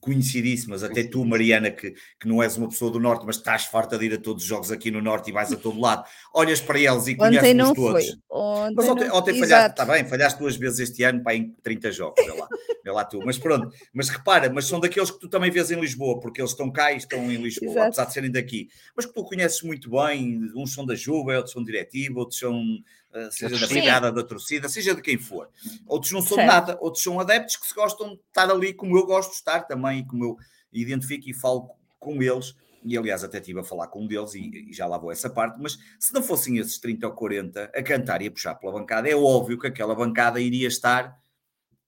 conhecidíssimas, até tu, Mariana, que, que não és uma pessoa do Norte, mas estás farta de ir a todos os jogos aqui no Norte e vais a todo lado, olhas para eles e conheces-os todos. Foi. Ontem mas ontem, ontem falhaste, está bem, falhaste duas vezes este ano para em 30 jogos, vê lá, vê lá tu. Mas pronto, mas repara, mas são daqueles que tu também vês em Lisboa, porque eles estão cá e estão em Lisboa, Exato. apesar de serem daqui. Mas que tu conheces muito bem, uns são da Juba, outros são diretiva, outros são seja da brigada, da torcida, seja de quem for. Outros não são certo. nada, outros são adeptos que se gostam de estar ali como eu gosto de estar também, como eu identifico e falo com eles. E aliás, até estive a falar com um deles e, e já lá vou essa parte. Mas se não fossem esses 30 ou 40 a cantar e a puxar pela bancada, é óbvio que aquela bancada iria estar.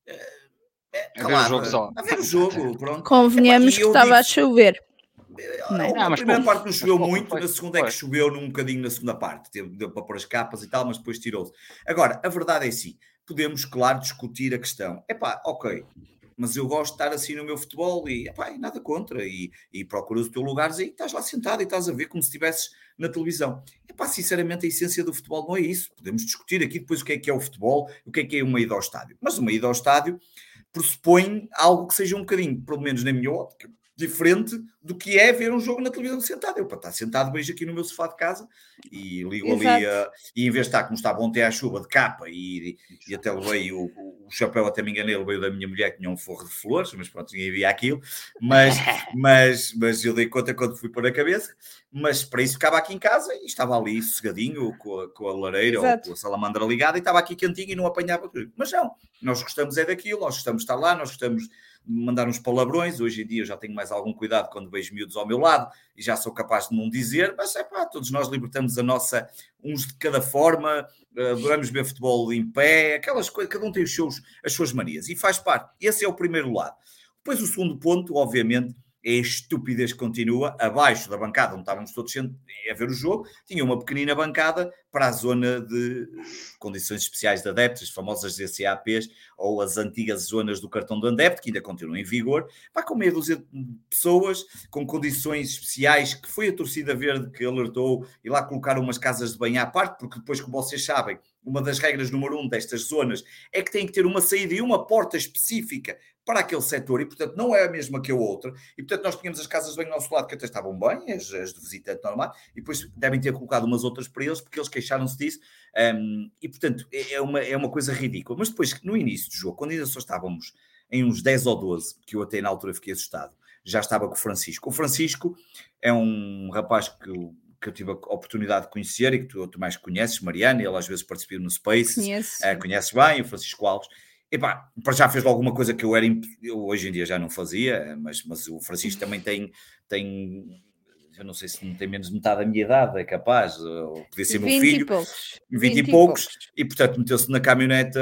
Uh, é, a ver o jogo só. A ver o jogo, pronto. Convenhamos que estava a chover. Não, na primeira parte não choveu muito, na segunda é que choveu num bocadinho na segunda parte. Deu, deu para pôr as capas e tal, mas depois tirou-se. Agora, a verdade é assim, podemos, claro, discutir a questão. É pá, ok, mas eu gosto de estar assim no meu futebol e, epá, nada contra. E, e procuras o teu lugar e estás lá sentado e estás a ver como se estivesses na televisão. Epá, sinceramente, a essência do futebol não é isso. Podemos discutir aqui depois o que é que é o futebol, o que é que é uma ida ao estádio. Mas uma ida ao estádio pressupõe algo que seja um bocadinho, pelo menos na minha ótica, diferente do que é ver um jogo na televisão sentado. Eu para estar sentado vejo aqui no meu sofá de casa e ligo Exato. ali a, e em vez de estar como estava ontem à chuva de capa e, e até levei o, o, chapéu, até me enganei, veio da minha mulher que tinha um forro de flores, mas pronto, ninguém via aquilo, mas, mas, mas eu dei conta quando fui pôr a cabeça, mas para isso ficava aqui em casa e estava ali sossegadinho com a, com a lareira Exato. ou com a salamandra ligada e estava aqui quentinho e não apanhava tudo. Mas não, nós gostamos é daquilo, nós gostamos de estar lá, nós gostamos mandar uns palavrões. Hoje em dia eu já tenho mais algum cuidado quando vejo miúdos ao meu lado e já sou capaz de não dizer, mas é pá, todos nós libertamos a nossa, uns de cada forma, adoramos ver futebol em pé, aquelas coisas, cada um tem os seus, as suas manias e faz parte. Esse é o primeiro lado. Depois o segundo ponto, obviamente, a estupidez continua. Abaixo da bancada, onde estávamos todos a ver o jogo, tinha uma pequenina bancada para a zona de condições especiais de adeptos, as famosas DCAPs, ou as antigas zonas do cartão do adepto, que ainda continuam em vigor, vai com meia dúzia de pessoas, com condições especiais, que foi a torcida verde que alertou, e lá colocaram umas casas de banho à parte, porque depois, como vocês sabem, uma das regras número um destas zonas é que tem que ter uma saída e uma porta específica para aquele setor e, portanto, não é a mesma que a outra. E, portanto, nós tínhamos as casas bem ao nosso lado que até estavam bem, as, as de visitante normal, e depois devem ter colocado umas outras para eles, porque eles queixaram-se disso. Um, e, portanto, é, é uma, é uma coisa ridícula. Mas depois, no início do jogo, quando ainda só estávamos em uns 10 ou 12, que eu até na altura fiquei assustado, já estava com o Francisco. O Francisco é um rapaz que eu, que eu tive a oportunidade de conhecer e que tu, tu mais conheces, Mariana, ele às vezes participou no Space, Conheço. Uh, conheces bem, o Francisco Alves. Epá, para já fez alguma coisa que eu era eu hoje em dia já não fazia, mas, mas o Francisco também tem, tem eu não sei se não tem menos de metade da minha idade, é capaz, ou podia ser meu filho, 20 e poucos, 20, 20 e poucos, e portanto meteu-se na caminhoneta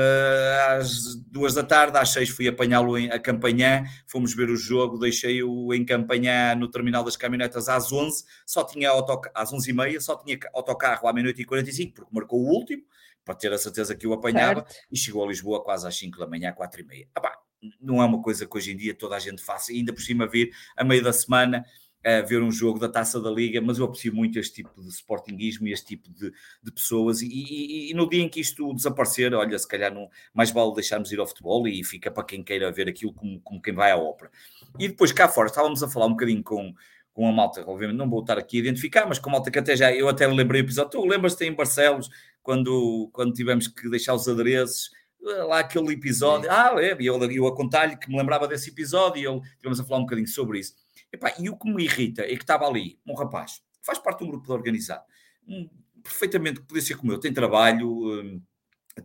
às duas da tarde, às seis fui apanhá-lo a Campanhã, fomos ver o jogo, deixei-o em Campanhã no terminal das caminhonetas às 11, só tinha autocarro, às 11 e meia, só tinha autocarro à meia-noite e 45, porque marcou o último, para ter a certeza que o apanhava, certo. e chegou a Lisboa quase às 5 da manhã, 4 e meia. Ah, não é uma coisa que hoje em dia toda a gente faça, ainda por cima vir a meio da semana a ver um jogo da Taça da Liga, mas eu aprecio muito este tipo de sportinguismo e este tipo de, de pessoas. E, e, e, no dia em que isto desaparecer, olha, se calhar não, mais vale deixarmos ir ao futebol e fica para quem queira ver aquilo como, como quem vai à ópera. E depois cá fora, estávamos a falar um bocadinho com, com a malta, obviamente não vou estar aqui a identificar, mas com a malta que até já, eu até lembrei o episódio, tu lembras-te em Barcelos, quando, quando tivemos que deixar os adereços, lá aquele episódio, Sim. ah, é, eu, eu a contar-lhe que me lembrava desse episódio e eu, tivemos a falar um bocadinho sobre isso. Epá, e o que me irrita é que estava ali um rapaz que faz parte de um grupo organizado, um, perfeitamente que podia ser como eu, tem trabalho, um,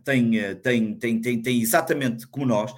tem, eh, tem, tem, tem, tem exatamente como nós,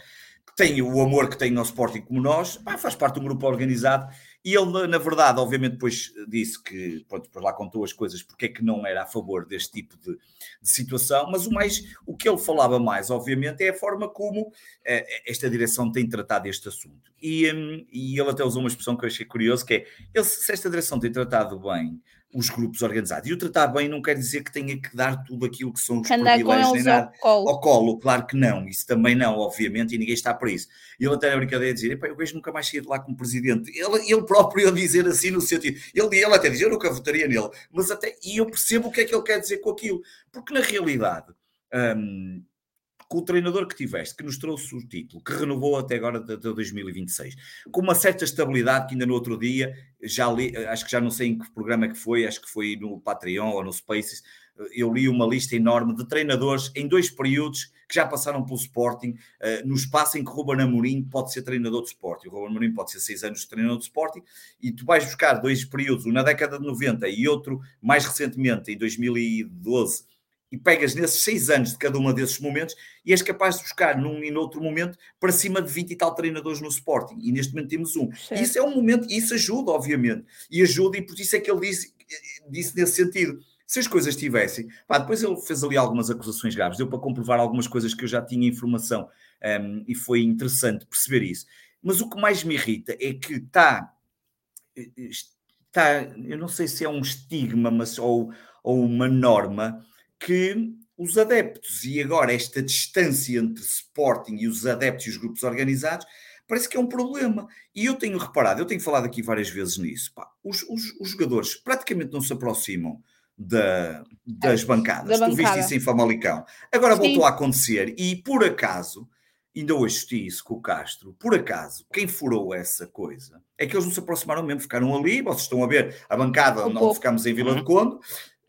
tem o amor que tem no Sporting como nós, pá, faz parte de um grupo organizado e ele, na verdade, obviamente, depois disse que, pronto, depois lá contou as coisas, porque é que não era a favor deste tipo de, de situação, mas o mais, o que ele falava mais, obviamente, é a forma como eh, esta direção tem tratado este assunto. E, um, e ele até usou uma expressão que eu achei curioso, que é, ele, se esta direção tem tratado bem os grupos organizados. E o tratar bem não quer dizer que tenha que dar tudo aquilo que são os que privilégios nem nada ao colo. ao colo. Claro que não, isso também não, obviamente, e ninguém está para isso. E ele até na brincadeira dizer, eu vejo nunca mais sair de lá como presidente. Ele, ele próprio a dizer assim no sentido, ele, ele até diz, eu nunca votaria nele, mas até, e eu percebo o que é que ele quer dizer com aquilo, porque na realidade... Hum, com o treinador que tiveste, que nos trouxe o título, que renovou até agora de, 2026, com uma certa estabilidade que ainda no outro dia, já li, acho que já não sei em que programa é que foi, acho que foi no Patreon ou no Spaces, eu li uma lista enorme de treinadores em dois períodos que já passaram pelo Sporting, uh, no espaço em que Ruben Amorim pode ser treinador de Sporting. O Ruben Amorim pode ser seis anos de treinador de Sporting e tu vais buscar dois períodos, um na década de 90 e outro mais recentemente, em 2012, e pegas nesses seis anos de cada um desses momentos e és capaz de buscar num e noutro momento para cima de 20 e tal treinadores no Sporting. E neste momento temos um. Isso é um momento, e isso ajuda, obviamente. E ajuda, e por isso é que ele disse, disse nesse sentido. Se as coisas tivessem. Pá, depois ele fez ali algumas acusações graves, deu para comprovar algumas coisas que eu já tinha informação um, e foi interessante perceber isso. Mas o que mais me irrita é que está. está eu não sei se é um estigma, mas ou, ou uma norma que os adeptos e agora esta distância entre Sporting e os adeptos e os grupos organizados parece que é um problema. E eu tenho reparado, eu tenho falado aqui várias vezes nisso, pá, os, os, os, jogadores praticamente não se aproximam da, das bancadas. Da tu viste isso em Famalicão. Agora Sim. voltou a acontecer e por acaso, ainda hoje assisti isso com o Castro, por acaso, quem furou essa coisa é que eles não se aproximaram mesmo, ficaram ali, vocês estão a ver a bancada um onde ficamos em Vila uhum. de Conde,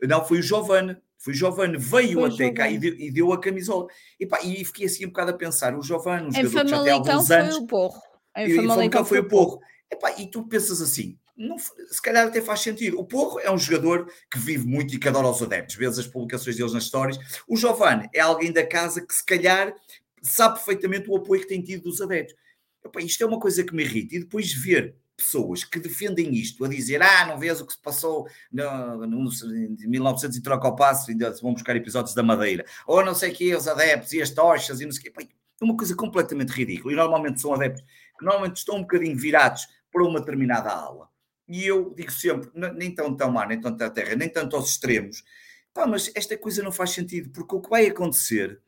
não, foi o Giovanni, foi o Giovanni, veio Foi até cá e deu, e deu, a camisola. E, pá, e fiquei assim um bocado a pensar: o Giovanni, um jogador que já tem alguns anos. Foi o Porro. Em Famalicão foi o Porro. E, pá, e tu pensas assim: não, se calhar até faz sentido. O Porro é um jogador que vive muito e que adora os adeptos. Vês as publicações deles nas histórias. O Giovanni é alguém da casa que, se calhar, sabe perfeitamente o apoio que tem tido dos adeptos. Epá, isto é uma coisa que me irrita. E depois ver pessoas que defendem isto, a dizer, ah, não vês o que se passou no, no, em 1900 e troca ao passo, ainda vão buscar episódios da Madeira, ou não sei o que, os adeptos e as tochas e não sei o que, é uma coisa completamente ridícula, e normalmente são adeptos que normalmente estão um bocadinho virados para uma determinada ala, e eu digo sempre, nem tão tão mar, nem tanto à terra, nem tanto aos extremos, pá, mas esta coisa não faz sentido, porque o que vai acontecer,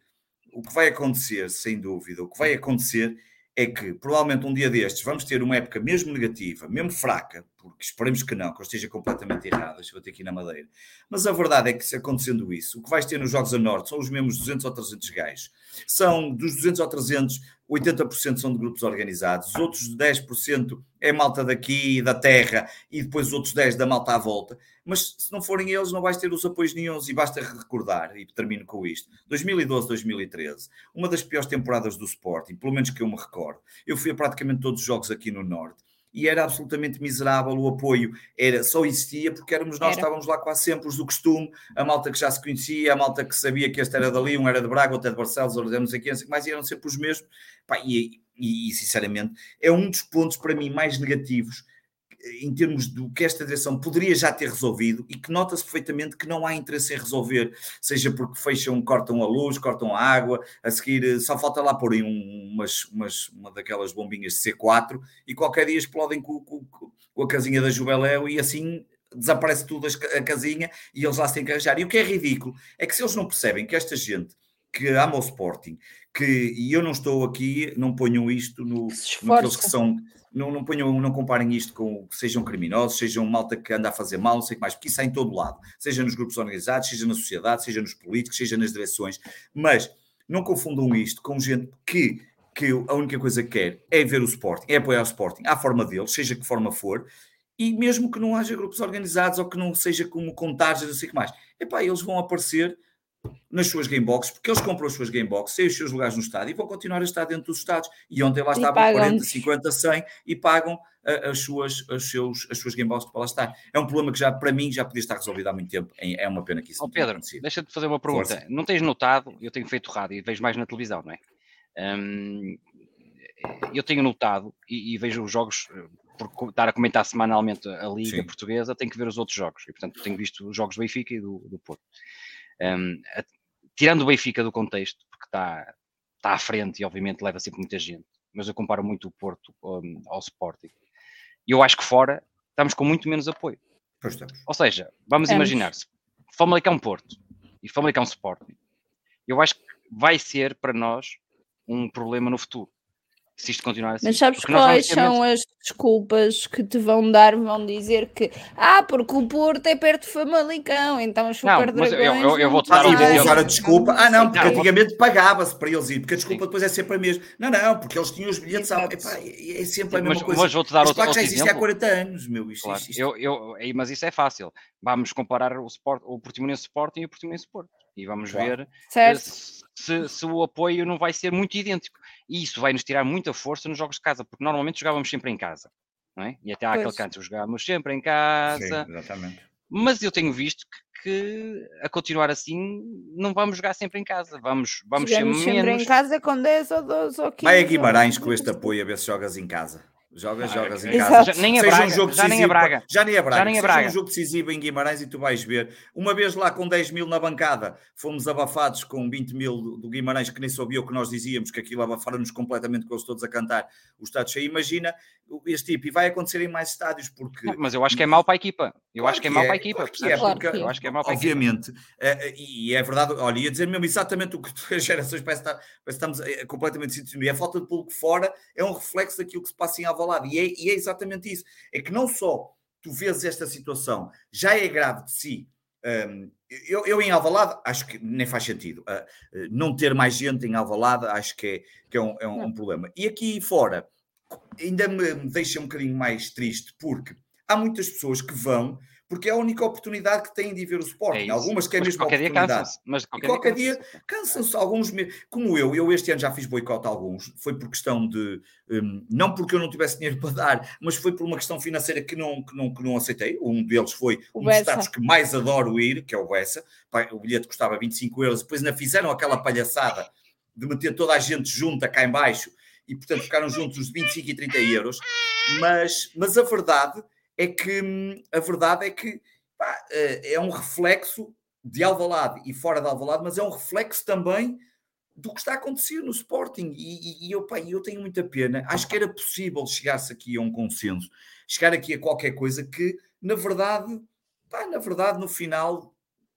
o que vai acontecer, sem dúvida, o que vai acontecer é que provavelmente um dia destes vamos ter uma época mesmo negativa, mesmo fraca, porque esperemos que não, que eu esteja completamente errado, deixa eu ter aqui na Madeira. Mas a verdade é que, acontecendo isso, o que vais ter nos Jogos a Norte são os mesmos 200 ou 300 gajos. São dos 200 ou 300, 80% são de grupos organizados, os outros 10% é malta daqui, da terra, e depois os outros 10% da malta à volta mas se não forem eles, não vais ter os apoios nenhums. E basta recordar, e termino com isto: 2012, 2013, uma das piores temporadas do Sporting, pelo menos que eu me recordo. Eu fui a praticamente todos os jogos aqui no Norte e era absolutamente miserável o apoio. Era, só existia porque éramos nós, era. estávamos lá quase sempre os do costume, a malta que já se conhecia, a malta que sabia que este era dali, um era de Braga, outro é de Barcelos, outro não sei quem, mas eram sempre os mesmos. Pá, e, e, e, sinceramente, é um dos pontos para mim mais negativos em termos do que esta direção poderia já ter resolvido e que nota-se perfeitamente que não há interesse em resolver, seja porque fecham, cortam a luz, cortam a água, a seguir eh, só falta lá pôr um, umas, umas, uma daquelas bombinhas de C4 e qualquer dia explodem com, com, com a casinha da Jubeléu e assim desaparece tudo a casinha e eles lá se têm que arranjar. E o que é ridículo é que se eles não percebem que esta gente que ama o Sporting, que, e eu não estou aqui, não ponham isto no, naqueles que são, não, não ponham, não comparem isto com sejam criminosos, sejam malta que anda a fazer mal, não sei o que mais, porque isso é em todo lado, seja nos grupos organizados, seja na sociedade, seja nos políticos, seja nas direções, mas não confundam isto com gente que, que a única coisa que quer é ver o Sporting, é apoiar o Sporting à forma deles, seja que forma for, e mesmo que não haja grupos organizados ou que não seja como contágios, não sei o que mais, epá, eles vão aparecer nas suas gameboxes, porque eles compram as suas gameboxes, têm os seus lugares no estádio e vão continuar a estar dentro dos estados. E ontem lá estavam 40, 50, 100 e pagam as suas, as seus, as suas gameboxes para lá estar. É um problema que já, para mim, já podia estar resolvido há muito tempo. É, é uma pena que isso oh, não Pedro, deixa-te fazer uma pergunta. Força. Não tens notado, eu tenho feito rádio e vejo mais na televisão, não é? Hum, eu tenho notado e, e, vejo os jogos por estar a comentar semanalmente a Liga Sim. Portuguesa, tenho que ver os outros jogos. E, portanto, tenho visto os jogos do Benfica e do, do Porto. Um, a, tirando o Benfica do contexto, porque está, está à frente e obviamente leva sempre muita gente, mas eu comparo muito o Porto um, ao Sporting. E eu acho que fora estamos com muito menos apoio. Ou seja, vamos é. imaginar, se Famalicão Porto e Famalicão Sporting, eu acho que vai ser para nós um problema no futuro se isto continuar assim. Mas sabes quais são as desculpas que te vão dar? Vão dizer que, ah, porque o Porto é perto de Famalicão, então os Super Dragões. Eu, eu, eu vou dar usar a desculpa. Ah, não, porque antigamente pagava-se para eles ir, porque a desculpa Sim. depois é sempre a mesma. Não, não, porque eles tinham os bilhetes. Epá, é sempre a mesma mas, coisa. Mas vou-te dar outro, outro já existe há 40 anos, meu. Isto, claro. isto, Eu, eu, mas isso é fácil. Vamos comparar o, Sport, o Portimonense Sporting e o Portimonense Porto. E vamos claro. ver se, se, se o apoio não vai ser muito idêntico. E isso vai nos tirar muita força nos jogos de casa, porque normalmente jogávamos sempre em casa. Não é? E até há pois. aquele canto, jogávamos sempre em casa. Sim, exatamente. Mas eu tenho visto que, que, a continuar assim não vamos jogar sempre em casa. Vamos, vamos ser menos... sempre em casa com 10 ou 12 ou 15. Vai a Guimarães com este apoio a ver se jogas em casa. Jogas, ah, jogas em casa. Já, nem a Braga, um jogo já nem a Braga. Já nem a Braga. Já nem a Braga. Seja um jogo decisivo em Guimarães e tu vais ver. Uma vez lá com 10 mil na bancada, fomos abafados com 20 mil do, Guimarães, que nem sabia o que nós dizíamos, que aquilo abafaram-nos completamente com eles todos a cantar o estádio cheio. Imagina este tipo, e vai acontecer em mais estádios, porque... Mas eu acho que é mau para a equipa. Eu claro acho que é mau para a equipa. Claro é, porque, eu acho que é mau para a equipa. Obviamente. Eh, e é verdade, olha, ia dizer mesmo exatamente o que as gerações parece que, estamos eh, completamente sintonia. A falta de público fora é um reflexo daquilo que se passa em Alvalade. E é, e é exatamente isso. É que não só tu vês esta situação, já é grave de si. Um, eu, eu, em Alvalade acho que nem faz sentido. Uh, não ter mais gente em Alvalade acho que é, que é, um, é um, um problema. E aqui fora ainda me deixa um bocadinho mais triste porque há muitas pessoas que vão porque é a única oportunidade que têm de ver o Sporting. É Algumas querem mesmo qualquer oportunidade. Dia cansa mas qualquer, qualquer dia, cansam-se. Alguns, como eu, eu este ano já fiz boicote a alguns, foi por questão de, um, não porque eu não tivesse dinheiro para dar, mas foi por uma questão financeira que não, que não, que não aceitei. Um deles foi o um dos estados que mais adoro ir, que é o Bessa. O bilhete custava 25 euros, depois ainda fizeram aquela palhaçada de meter toda a gente junta cá em baixo e, portanto, ficaram juntos os 25 e 30 euros. Mas, mas a verdade é que hum, a verdade é que pá, eh, é um reflexo de Alvalade e fora de Alvalade, mas é um reflexo também do que está a acontecer no Sporting. E, e, eu, pá, eu tenho muita pena. Acho que era possível chegar-se aqui a um consenso, chegar aqui a qualquer coisa que, na verdade, pá, na verdade, no final,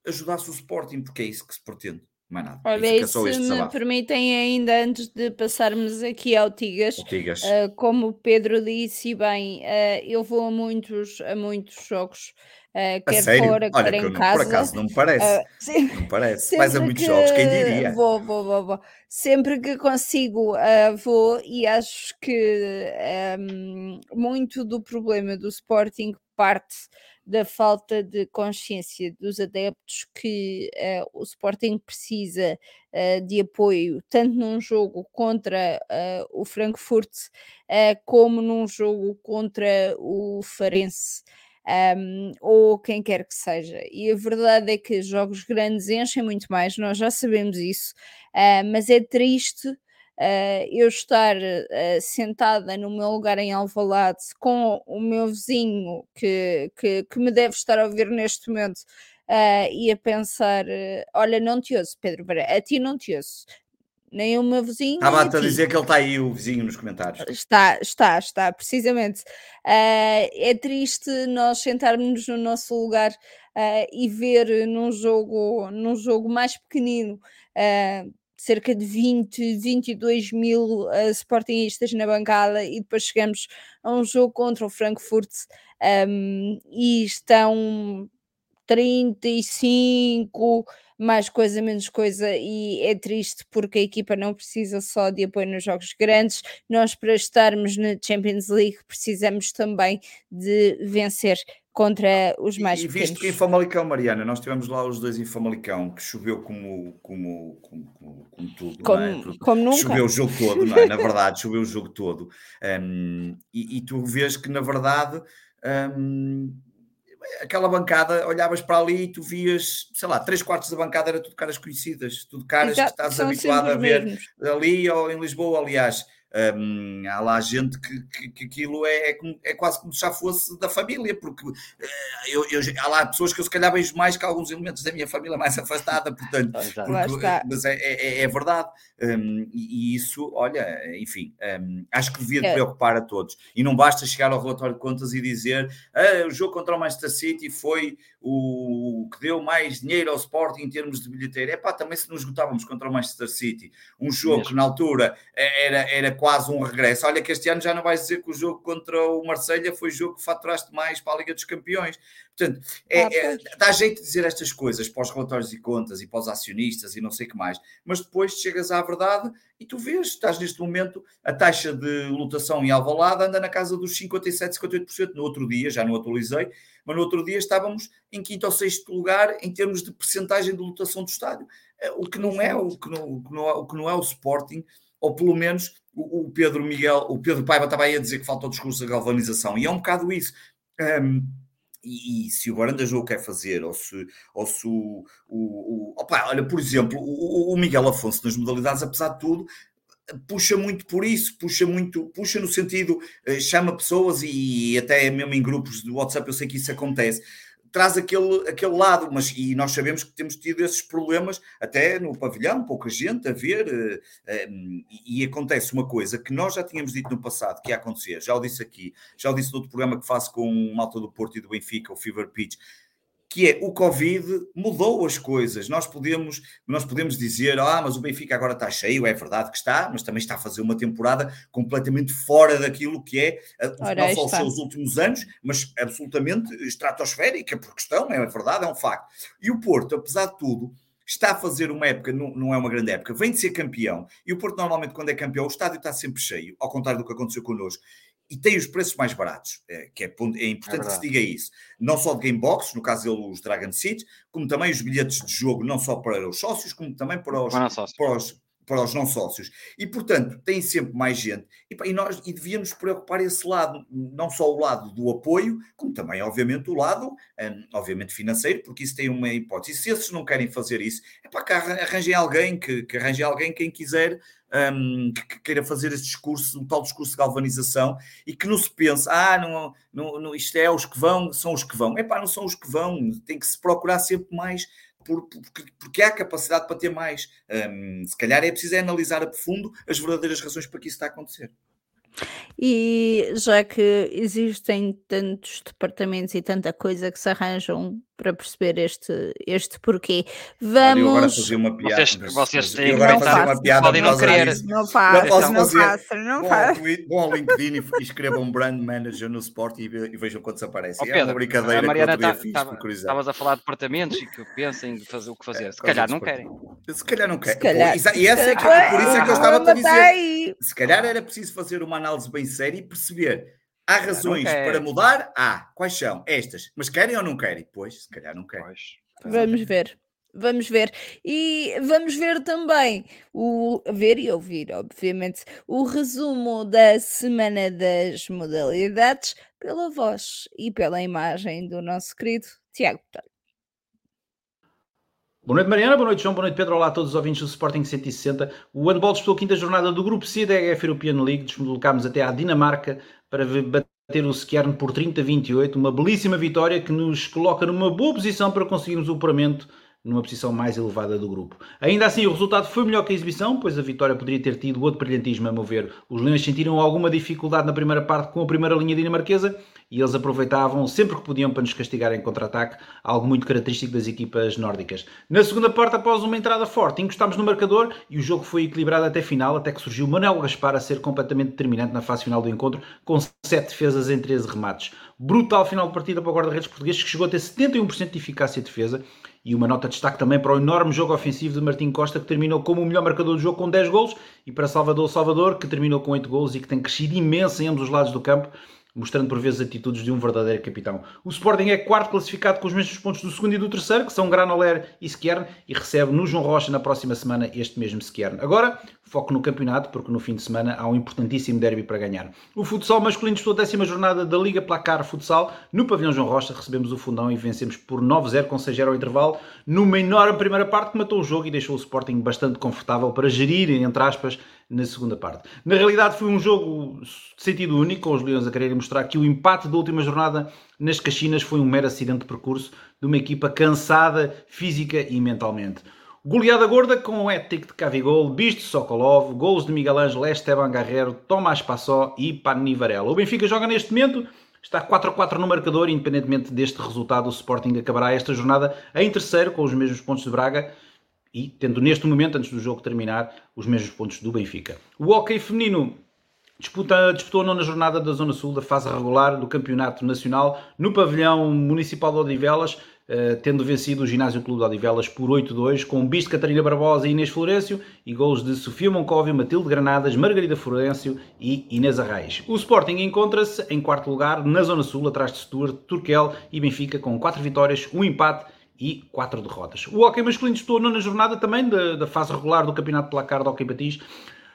ajudasse o Sporting, porque é isso que se pretende. Mais nada. Olha, se me permitem ainda, antes de passarmos aqui ao Tigas, Tigas. Uh, como o Pedro disse bem, uh, eu vou a muitos, a muitos jogos, uh, quer sério? fora, Olha, quer em não, casa. Por acaso não me parece. sim, não parece. Vais a muitos jogos, quem diria? Vou, vou, vou, vou. Sempre que consigo, vou e acho que um, muito do problema do Sporting parte da falta de consciência dos adeptos que uh, o Sporting precisa uh, de apoio, tanto num jogo contra uh, o Frankfurt, como num jogo contra o Farense. Um, ou quem quer que seja. E a verdade é que jogos grandes enchem muito mais, nós já sabemos isso, mas é triste uh, eu estar uh, sentada no meu lugar em Alvalade com o meu vizinho que, que, que me deve estar a ouvir neste momento uh, e a pensar: olha, não te ouço, Pedro a ti não te ouço. Nem o meu vizinho. Estava a dizer que ele está aí, o vizinho, nos comentários. Está, está, está, precisamente. é triste nós sentarmos no nosso lugar e ver num jogo, num jogo mais pequenino cerca de 20, 22 mil uh, sportingistas na bancada e depois chegamos a um jogo contra o Frankfurt um, e estão 35, mais coisa, menos coisa, e é triste porque a equipa não precisa só de apoio nos jogos grandes, nós para estarmos na Champions League precisamos também de vencer contra os mais e, e visto que em Famalicão, Mariana, nós tivemos lá os dois em Famalicão, que choveu como, como, como, como, como tudo, como, é? como nunca. Choveu o jogo todo, não é? Na verdade, choveu o jogo todo. Um, e, e, tu vês que, na verdade, um, aquela bancada, olhavas para ali e tu vias, sei lá, três quartos da bancada era tudo caras conhecidas, tudo caras Exato, que estás habituado a ver mesmos. ali ou em Lisboa, aliás. Um, há lá gente que, que, que aquilo é, é, é, quase como se já fosse da família, porque uh, eu, eu, há lá pessoas que eu se calhar vejo mais que alguns elementos da minha família mais afastada, portanto, porque, mas é, é, é verdade. Um, e, isso, olha, enfim, um, acho que devia é. preocupar a todos. E não basta chegar ao relatório de contas e dizer ah, o jogo contra o Manchester City foi o que deu mais dinheiro ao Sporting em termos de bilheteira. É pá, também se nos esgotávamos contra o Manchester City, um jogo que na altura era, era quase um regresso. Olha que este ano já não vais dizer que o jogo contra o Marselha foi o jogo que faturaste mais para a Liga dos Campeões. Portanto, é, ah, é, dá jeito de dizer estas coisas para os relatórios e contas e para os acionistas e não sei o que mais, mas depois chegas à verdade e tu vês, estás neste momento, a taxa de lotação em Alvalade anda na casa dos 57, 58%. No outro dia, já não atualizei, mas no outro dia estávamos em quinto ou sexto lugar em termos de percentagem de lotação do estádio, eh, o que não é o que não, o que não, é, o, que não é o Sporting ou pelo menos o, Pedro Miguel, o Pedro Paiva estava aí a dizer que falta o discurso da galvanização, e é um bocado isso. Um, e, e, se o Barandas o quer fazer, ou se, ou se o, o, o opa, olha, por exemplo, o, o, Miguel Afonso nas modalidades, apesar de tudo, puxa muito por isso, puxa muito, puxa no sentido, eh, chama pessoas e até mesmo em grupos de WhatsApp eu sei que isso acontece, traz aquele, aquele lado, mas e nós sabemos que temos tido esses problemas até no pavilhão, pouca gente a ver, uh, uh, e, e, acontece uma coisa que nós já tínhamos dito no passado que ia acontecer, já o disse aqui, já o disse no outro programa que faço com o Malta do Porto e do Benfica, o Fever Pitch, que é o Covid mudou as coisas. Nós podemos, nós podemos dizer, ah, mas o Benfica agora está cheio, é verdade que está, mas também está a fazer uma temporada completamente fora daquilo que é Ora, não só os seus últimos anos, mas absolutamente estratosférica, por questão, é verdade, é um facto. E o Porto, apesar de tudo, está a fazer uma época, não, não é uma grande época, vem de ser campeão, e o Porto normalmente quando é campeão o estádio está sempre cheio, ao contrário do que aconteceu connosco e tem os preços mais baratos, é, que é, é importante é que se diga isso. Não só de Gamebox, no caso dele os Dragon Seeds, como também os bilhetes de jogo, não só para os sócios, como também para os, para os, para os não sócios. E, portanto, tem sempre mais gente. E, e, nós e devíamos preocupar esse lado, não só o lado do apoio, como também, obviamente, o lado, um, obviamente, financeiro, porque isso tem uma hipótese. E se esses não querem fazer isso, é para que arranjem alguém, que, que arranjem alguém, quem quiser, um, que queira fazer esse discurso, um tal discurso de galvanização, e que não se pense, ah, não, não, não, isto é os que vão, são os que vão. É pá, não são os que vão, tem que se procurar sempre mais por, porque, porque, há capacidade para ter mais. Um, se calhar é preciso é analisar a fundo as verdadeiras razões para que isso está a acontecer. E já que existem tantos departamentos e tanta coisa que se arranjam para perceber este, este porquê. Vamos. agora fazer uma piada. Vocês, vocês têm agora fazer uma piada. Podem não querer. Não faço, não, não faço, não faço. Bom ao LinkedIn e escrevam brand manager no Sport e, vejam quantos aparecem. Oh, Pedro, é uma brincadeira. A Mariana tá, estavas a falar de departamentos e que pensem de fazer o que fazer. É, se calhar não querem. Se calhar não querem. E essa é que, por isso é que eu estava a dizer. Se calhar era preciso fazer uma análise bem séria e perceber Há razões para mudar? Há. Quais são? Estas. Mas querem ou não querem? Pois, se calhar não querem. Pois. Vamos ver. Vamos ver. E vamos ver também o ver e ouvir, obviamente, o resumo da semana das modalidades pela voz e pela imagem do nosso querido Tiago Botelho. Boa noite, Mariana. Boa noite, João. Boa noite, Pedro. Olá a todos os ouvintes do Sporting 160. O handball disputou a quinta jornada do Grupo C da EF European League. Deslocámos até à Dinamarca para bater o Skjern por 30-28. Uma belíssima vitória que nos coloca numa boa posição para conseguirmos o apuramento numa posição mais elevada do grupo. Ainda assim, o resultado foi melhor que a exibição, pois a vitória poderia ter tido outro brilhantismo, a meu ver. Os Leões sentiram alguma dificuldade na primeira parte com a primeira linha dinamarquesa e eles aproveitavam sempre que podiam para nos castigar em contra-ataque, algo muito característico das equipas nórdicas. Na segunda parte, após uma entrada forte, encostámos no marcador e o jogo foi equilibrado até final, até que surgiu Manuel Gaspar a ser completamente determinante na fase final do encontro, com 7 defesas em 13 remates. Brutal final de partida para o guarda-redes português, que chegou a ter 71% de eficácia de defesa e uma nota de destaque também para o enorme jogo ofensivo de Martim Costa, que terminou como o melhor marcador do jogo com 10 golos, e para Salvador Salvador, que terminou com 8 golos e que tem crescido imenso em ambos os lados do campo, mostrando por vezes atitudes de um verdadeiro capitão. O Sporting é quarto classificado com os mesmos pontos do segundo e do terceiro, que são Granoller e Skjern, e recebe no João Rocha na próxima semana este mesmo Skjern. Agora, foco no campeonato, porque no fim de semana há um importantíssimo derby para ganhar. O futsal masculino disputou a décima jornada da Liga Placar Futsal. No pavilhão João Rocha recebemos o fundão e vencemos por 9-0 com 6-0 ao intervalo, numa enorme primeira parte que matou o jogo e deixou o Sporting bastante confortável para gerir, entre aspas, na segunda parte. Na realidade foi um jogo de sentido único, com os Leões a quererem mostrar que o empate da última jornada nas Caxinas foi um mero acidente de percurso de uma equipa cansada física e mentalmente. Goleada gorda com o ético de Cavigol, Bisto Sokolov, gols de Miguel Ângelo, Esteban Guerrero, Tomás Passó e Pani Varela. O Benfica joga neste momento, está 4 a 4 no marcador, independentemente deste resultado, o Sporting acabará esta jornada em terceiro, com os mesmos pontos de Braga, e tendo neste momento, antes do jogo terminar, os mesmos pontos do Benfica. O hockey feminino disputa, disputou a nona jornada da Zona Sul da fase regular do Campeonato Nacional no pavilhão municipal de Odivelas, Uh, tendo vencido o Ginásio Clube de Odivelas por 8-2, com bicho de Catarina Barbosa e Inês Florencio, e gols de Sofia Moncóvio, Matilde Granadas, Margarida Florencio e Inês Arraes. O Sporting encontra-se em quarto lugar na Zona Sul, atrás de Stuart, Turquel e Benfica, com 4 vitórias, 1 empate e 4 derrotas. O hockey masculino estou na jornada também da, da, fase regular do Campeonato de Placar do Hockey Patins.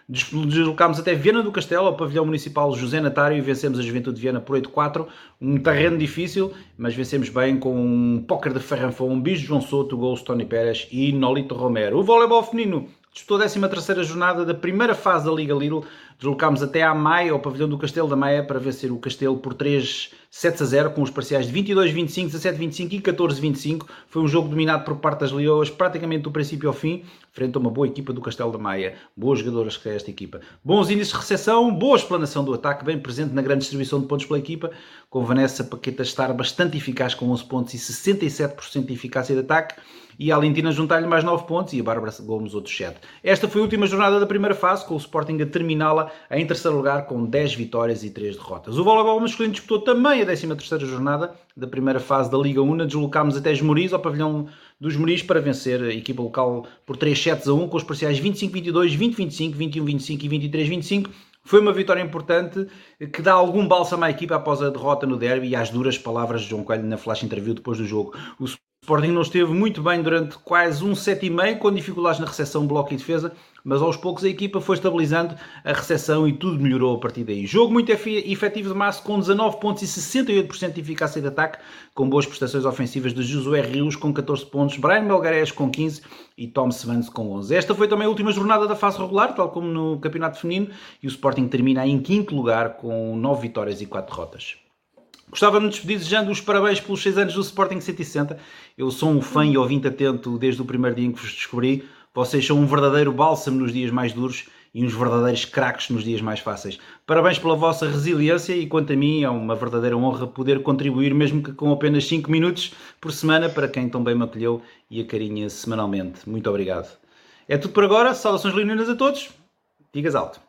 Deslocámos até Viana do Castelo, ao pavilhão municipal José Natário, e vencemos a Juventude de Viana por 8-4. Um terreno difícil, mas vencemos bem com um póquer de Ferranfão, Bicho João Souto, gols Tony Pérez e Nolito Romero. O voleibol feminino disputou a 13 jornada da primeira fase da Liga Lidl Deslocámos até à Maia, ao pavilhão do Castelo da Maia, para vencer o Castelo por 3 7 a 0, com os parciais de 22-25, 17-25 e 14-25. Foi um jogo dominado por parte das Leoas, praticamente do princípio ao fim, frente a uma boa equipa do Castelo da Maia. Boas jogadoras que é esta equipa. Bons índices de recepção, boa explanação do ataque, bem presente na grande distribuição de pontos pela equipa, com Vanessa Paqueta estar bastante eficaz com 11 pontos e 67% de eficácia de ataque e a Alentina juntar-lhe mais 9 pontos e a Bárbara Gomes outros 7. Esta foi a última jornada da primeira fase, com o Sporting a terminá-la em terceiro lugar com 10 vitórias e 3 derrotas. O voleibol masculino disputou também a 13 terceira jornada da primeira fase da Liga 1, deslocámos até Esmoriz, ao pavilhão dos Moris, para vencer a equipa local por 3 sets a 1, com os parciais 25-22, 20-25, 21-25 e 23-25. Foi uma vitória importante que dá algum bálsamo à equipa após a derrota no derby e às duras palavras de João Coelho na flash interview depois do jogo. O Sporting não esteve muito bem durante quase um set e meio, com dificuldades na recepção, bloco e defesa, mas aos poucos a equipa foi estabilizando a recepção e tudo melhorou a partir daí. Jogo muito efetivo de Massa com 19 pontos e 68% de eficácia de ataque, com boas prestações ofensivas de Josué Rios com 14 pontos, Brian Belgarés com 15 e Tom Svans com 11. Esta foi também a última jornada da fase regular, tal como no Campeonato Feminino, e o Sporting termina em quinto lugar com 9 vitórias e 4 derrotas. Gostava de me despedir desejando os parabéns pelos 6 anos do Sporting 160. Eu sou um fã e ouvinte atento desde o primeiro dia em que vos descobri. Vocês são um verdadeiro bálsamo nos dias mais duros e uns verdadeiros craques nos dias mais fáceis. Parabéns pela vossa resiliência e quanto a mim é uma verdadeira honra poder contribuir, mesmo que com apenas 5 minutos por semana, para quem tão bem me acolheu e acarinha semanalmente. Muito obrigado. É tudo por agora. Saudações leoninas a todos. Digas alto.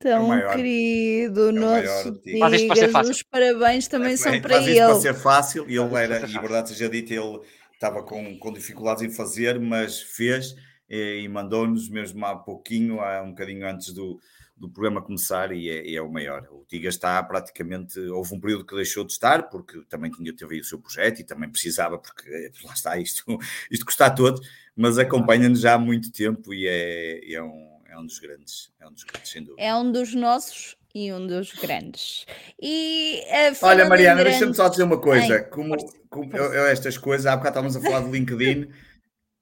Tão é querido, é nosso Digas, os parabéns também é, são para ele. para ser fácil, e ele era, e a verdade seja dita, ele estava com, com dificuldades em fazer, mas fez e, e mandou-nos mesmo há pouquinho, há um bocadinho antes do, do programa começar, e é, e é, o maior. O Tiga está praticamente. Houve um período que deixou de estar, porque também tinha teve aí o seu projeto e também precisava, porque eh, lá está, isto, isto custa a todos, mas acompanha-nos já há muito tempo e é, é um é um dos grandes, é um dos grandes, sem dúvida. É um dos nossos e um dos grandes. E, Olha, Mariana, grande... deixa-me só dizer uma coisa. Ai, como, como eu, eu, estas coisas, há bocado estávamos a falar do LinkedIn.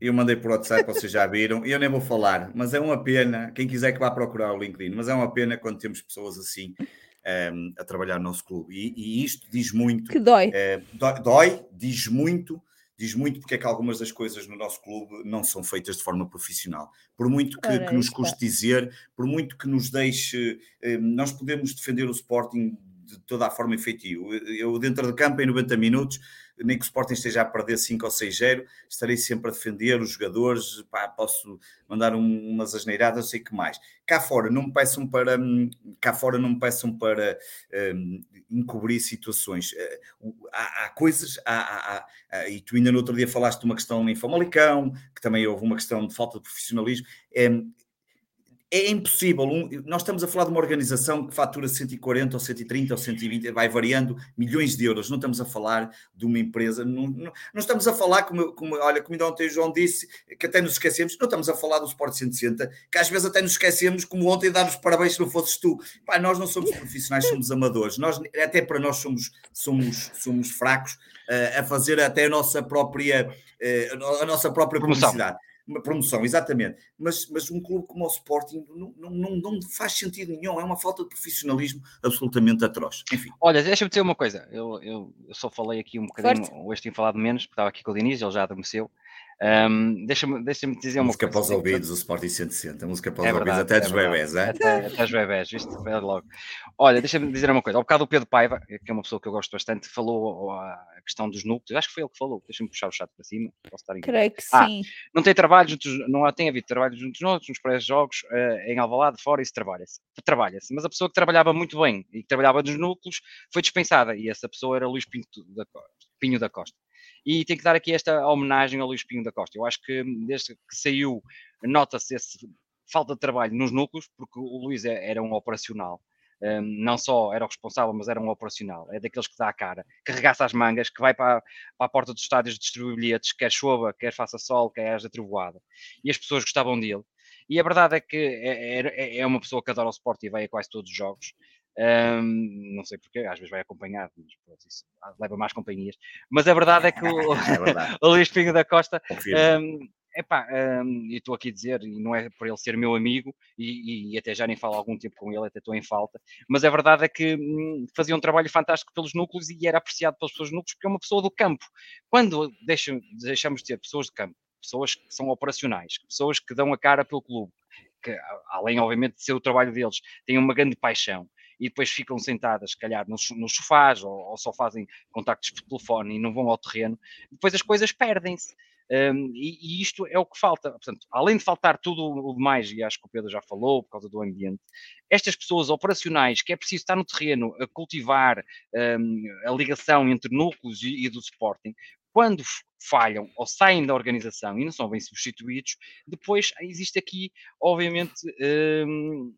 Eu mandei por WhatsApp, vocês já viram, e eu nem vou falar, mas é uma pena, quem quiser que vá procurar o LinkedIn, mas é uma pena quando temos pessoas assim um, ehm, a trabalhar no nosso clube. E, e, isto diz muito. Que dói. Uh, dói, dói, diz muito, diz muito porque é que algumas das coisas no nosso clube não são feitas de forma profissional. Por muito que, que nos custe dizer, por muito que nos deixe, uh, nós podemos defender o Sporting de toda a forma efetiva. Eu, dentro de campo, em 90 minutos, nem que o Sporting esteja a perder 5 ou 6-0, estarei sempre a defender os jogadores, pá, posso mandar um, umas asneiradas, sei que mais. Cá fora não me peçam para, hum, cá fora não me peçam para um, encobrir situações. Uh, há, há coisas, há, há, e tu ainda no outro dia falaste de uma questão em Famalicão, que também houve uma questão de falta de profissionalismo. É, é impossível. Um, nós estamos a falar de uma organização que fatura 140 ou 130 ou 120, vai variando milhões de euros. Não estamos a falar de uma empresa, não, não, não estamos a falar, como, como, olha, como ainda ontem o João disse, que até nos esquecemos, não estamos a falar do Sport 160, que às vezes até nos esquecemos, como ontem, dar os parabéns se não fosses tu. Pá, nós não somos profissionais, somos amadores. Nós, até para nós somos, somos, somos fracos uh, a fazer até a nossa própria, uh, a nossa própria publicidade uma promoção, exatamente. Mas, mas um clube como o Sporting não, não, não, faz sentido nenhum, é uma falta de profissionalismo absolutamente atroz. Enfim. Olha, deixa-me dizer uma coisa, eu, eu, eu, só falei aqui um bocadinho, Forte. hoje tenho falado menos, porque estava aqui com o Diniz, ele já adormeceu. Um, Deixa-me deixa dizer uma música coisa. Música para os ouvidos, o Sporting 160, música para os é ouvidos, até é dos bebés, é? Até, até os bebés, viste? É logo. Olha, deixa-me dizer uma coisa. Ao bocado o Pedro Paiva, que é uma pessoa que eu gosto bastante, falou a questão dos núcleos. Acho que foi ele que falou. Deixa-me puxar o chat para cima. Posso estar em... Creio que ah, sim. Não tem trabalho juntos, não tem havido trabalho juntos nos, nos pré-jogos, uh, em Alvalade, fora, isso trabalha-se. Trabalha-se. Mas a pessoa que trabalhava muito bem e que trabalhava nos núcleos foi dispensada. E essa pessoa era Luís Pinto da. Pinho da Costa. E tenho que dar aqui esta homenagem ao Luís Pinho da Costa. Eu acho que desde que saiu, nota-se essa falta de trabalho nos núcleos, porque o Luís é, era um operacional. Um, não só era o responsável, mas era um operacional. É daqueles que dá a cara, que regaça as mangas, que vai para, para a porta dos estádios distribuir bilhetes, quer chova, quer faça sol, quer haja trovoada. E as pessoas gostavam dele. E a verdade é que é, é, é uma pessoa que adora o esporte e vai a quase todos os jogos. Um, não sei porquê, às vezes vai acompanhado, mas pronto, isso leva mais companhias. Mas a verdade é que o, é o Luís Pinho da Costa um, epá, um, e estou aqui a dizer, e não é por ele ser meu amigo, e, e, até já nem falo algum tempo com ele, até estou em falta, mas a verdade é que hum, fazia um trabalho fantástico pelos núcleos e era apreciado pelas pessoas núcleos porque é uma pessoa do campo. Quando deixam, deixamos de ter pessoas de campo, pessoas que são operacionais, pessoas que dão a cara pelo clube, que além, obviamente, de ser o trabalho deles, têm uma grande paixão e depois ficam sentadas, se calhar, nos, nos sofás ou, ou, só fazem contactos por telefone e não vão ao terreno, depois as coisas perdem-se. Um, e, e, isto é o que falta. Portanto, além de faltar tudo o demais, e acho que o Pedro já falou, por causa do ambiente, estas pessoas operacionais, que é preciso estar no terreno a cultivar um, a ligação entre núcleos e, e do Sporting, quando falham ou saem da organização e não são bem substituídos, depois existe aqui, obviamente, um,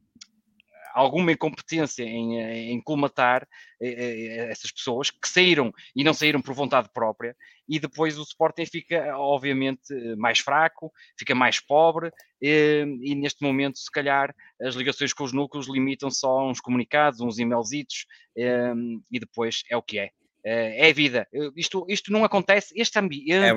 alguma incompetência em, em colmatar eh, eh, essas pessoas que saíram e não saíram por vontade própria, e depois o Sporting fica, obviamente, mais fraco, fica mais pobre, e, e neste momento, se calhar, as ligações com os núcleos limitam-se só a uns comunicados, uns e-mailzitos, e depois é o que é. Eh, é vida. Isto, isto não acontece, este ambiente, é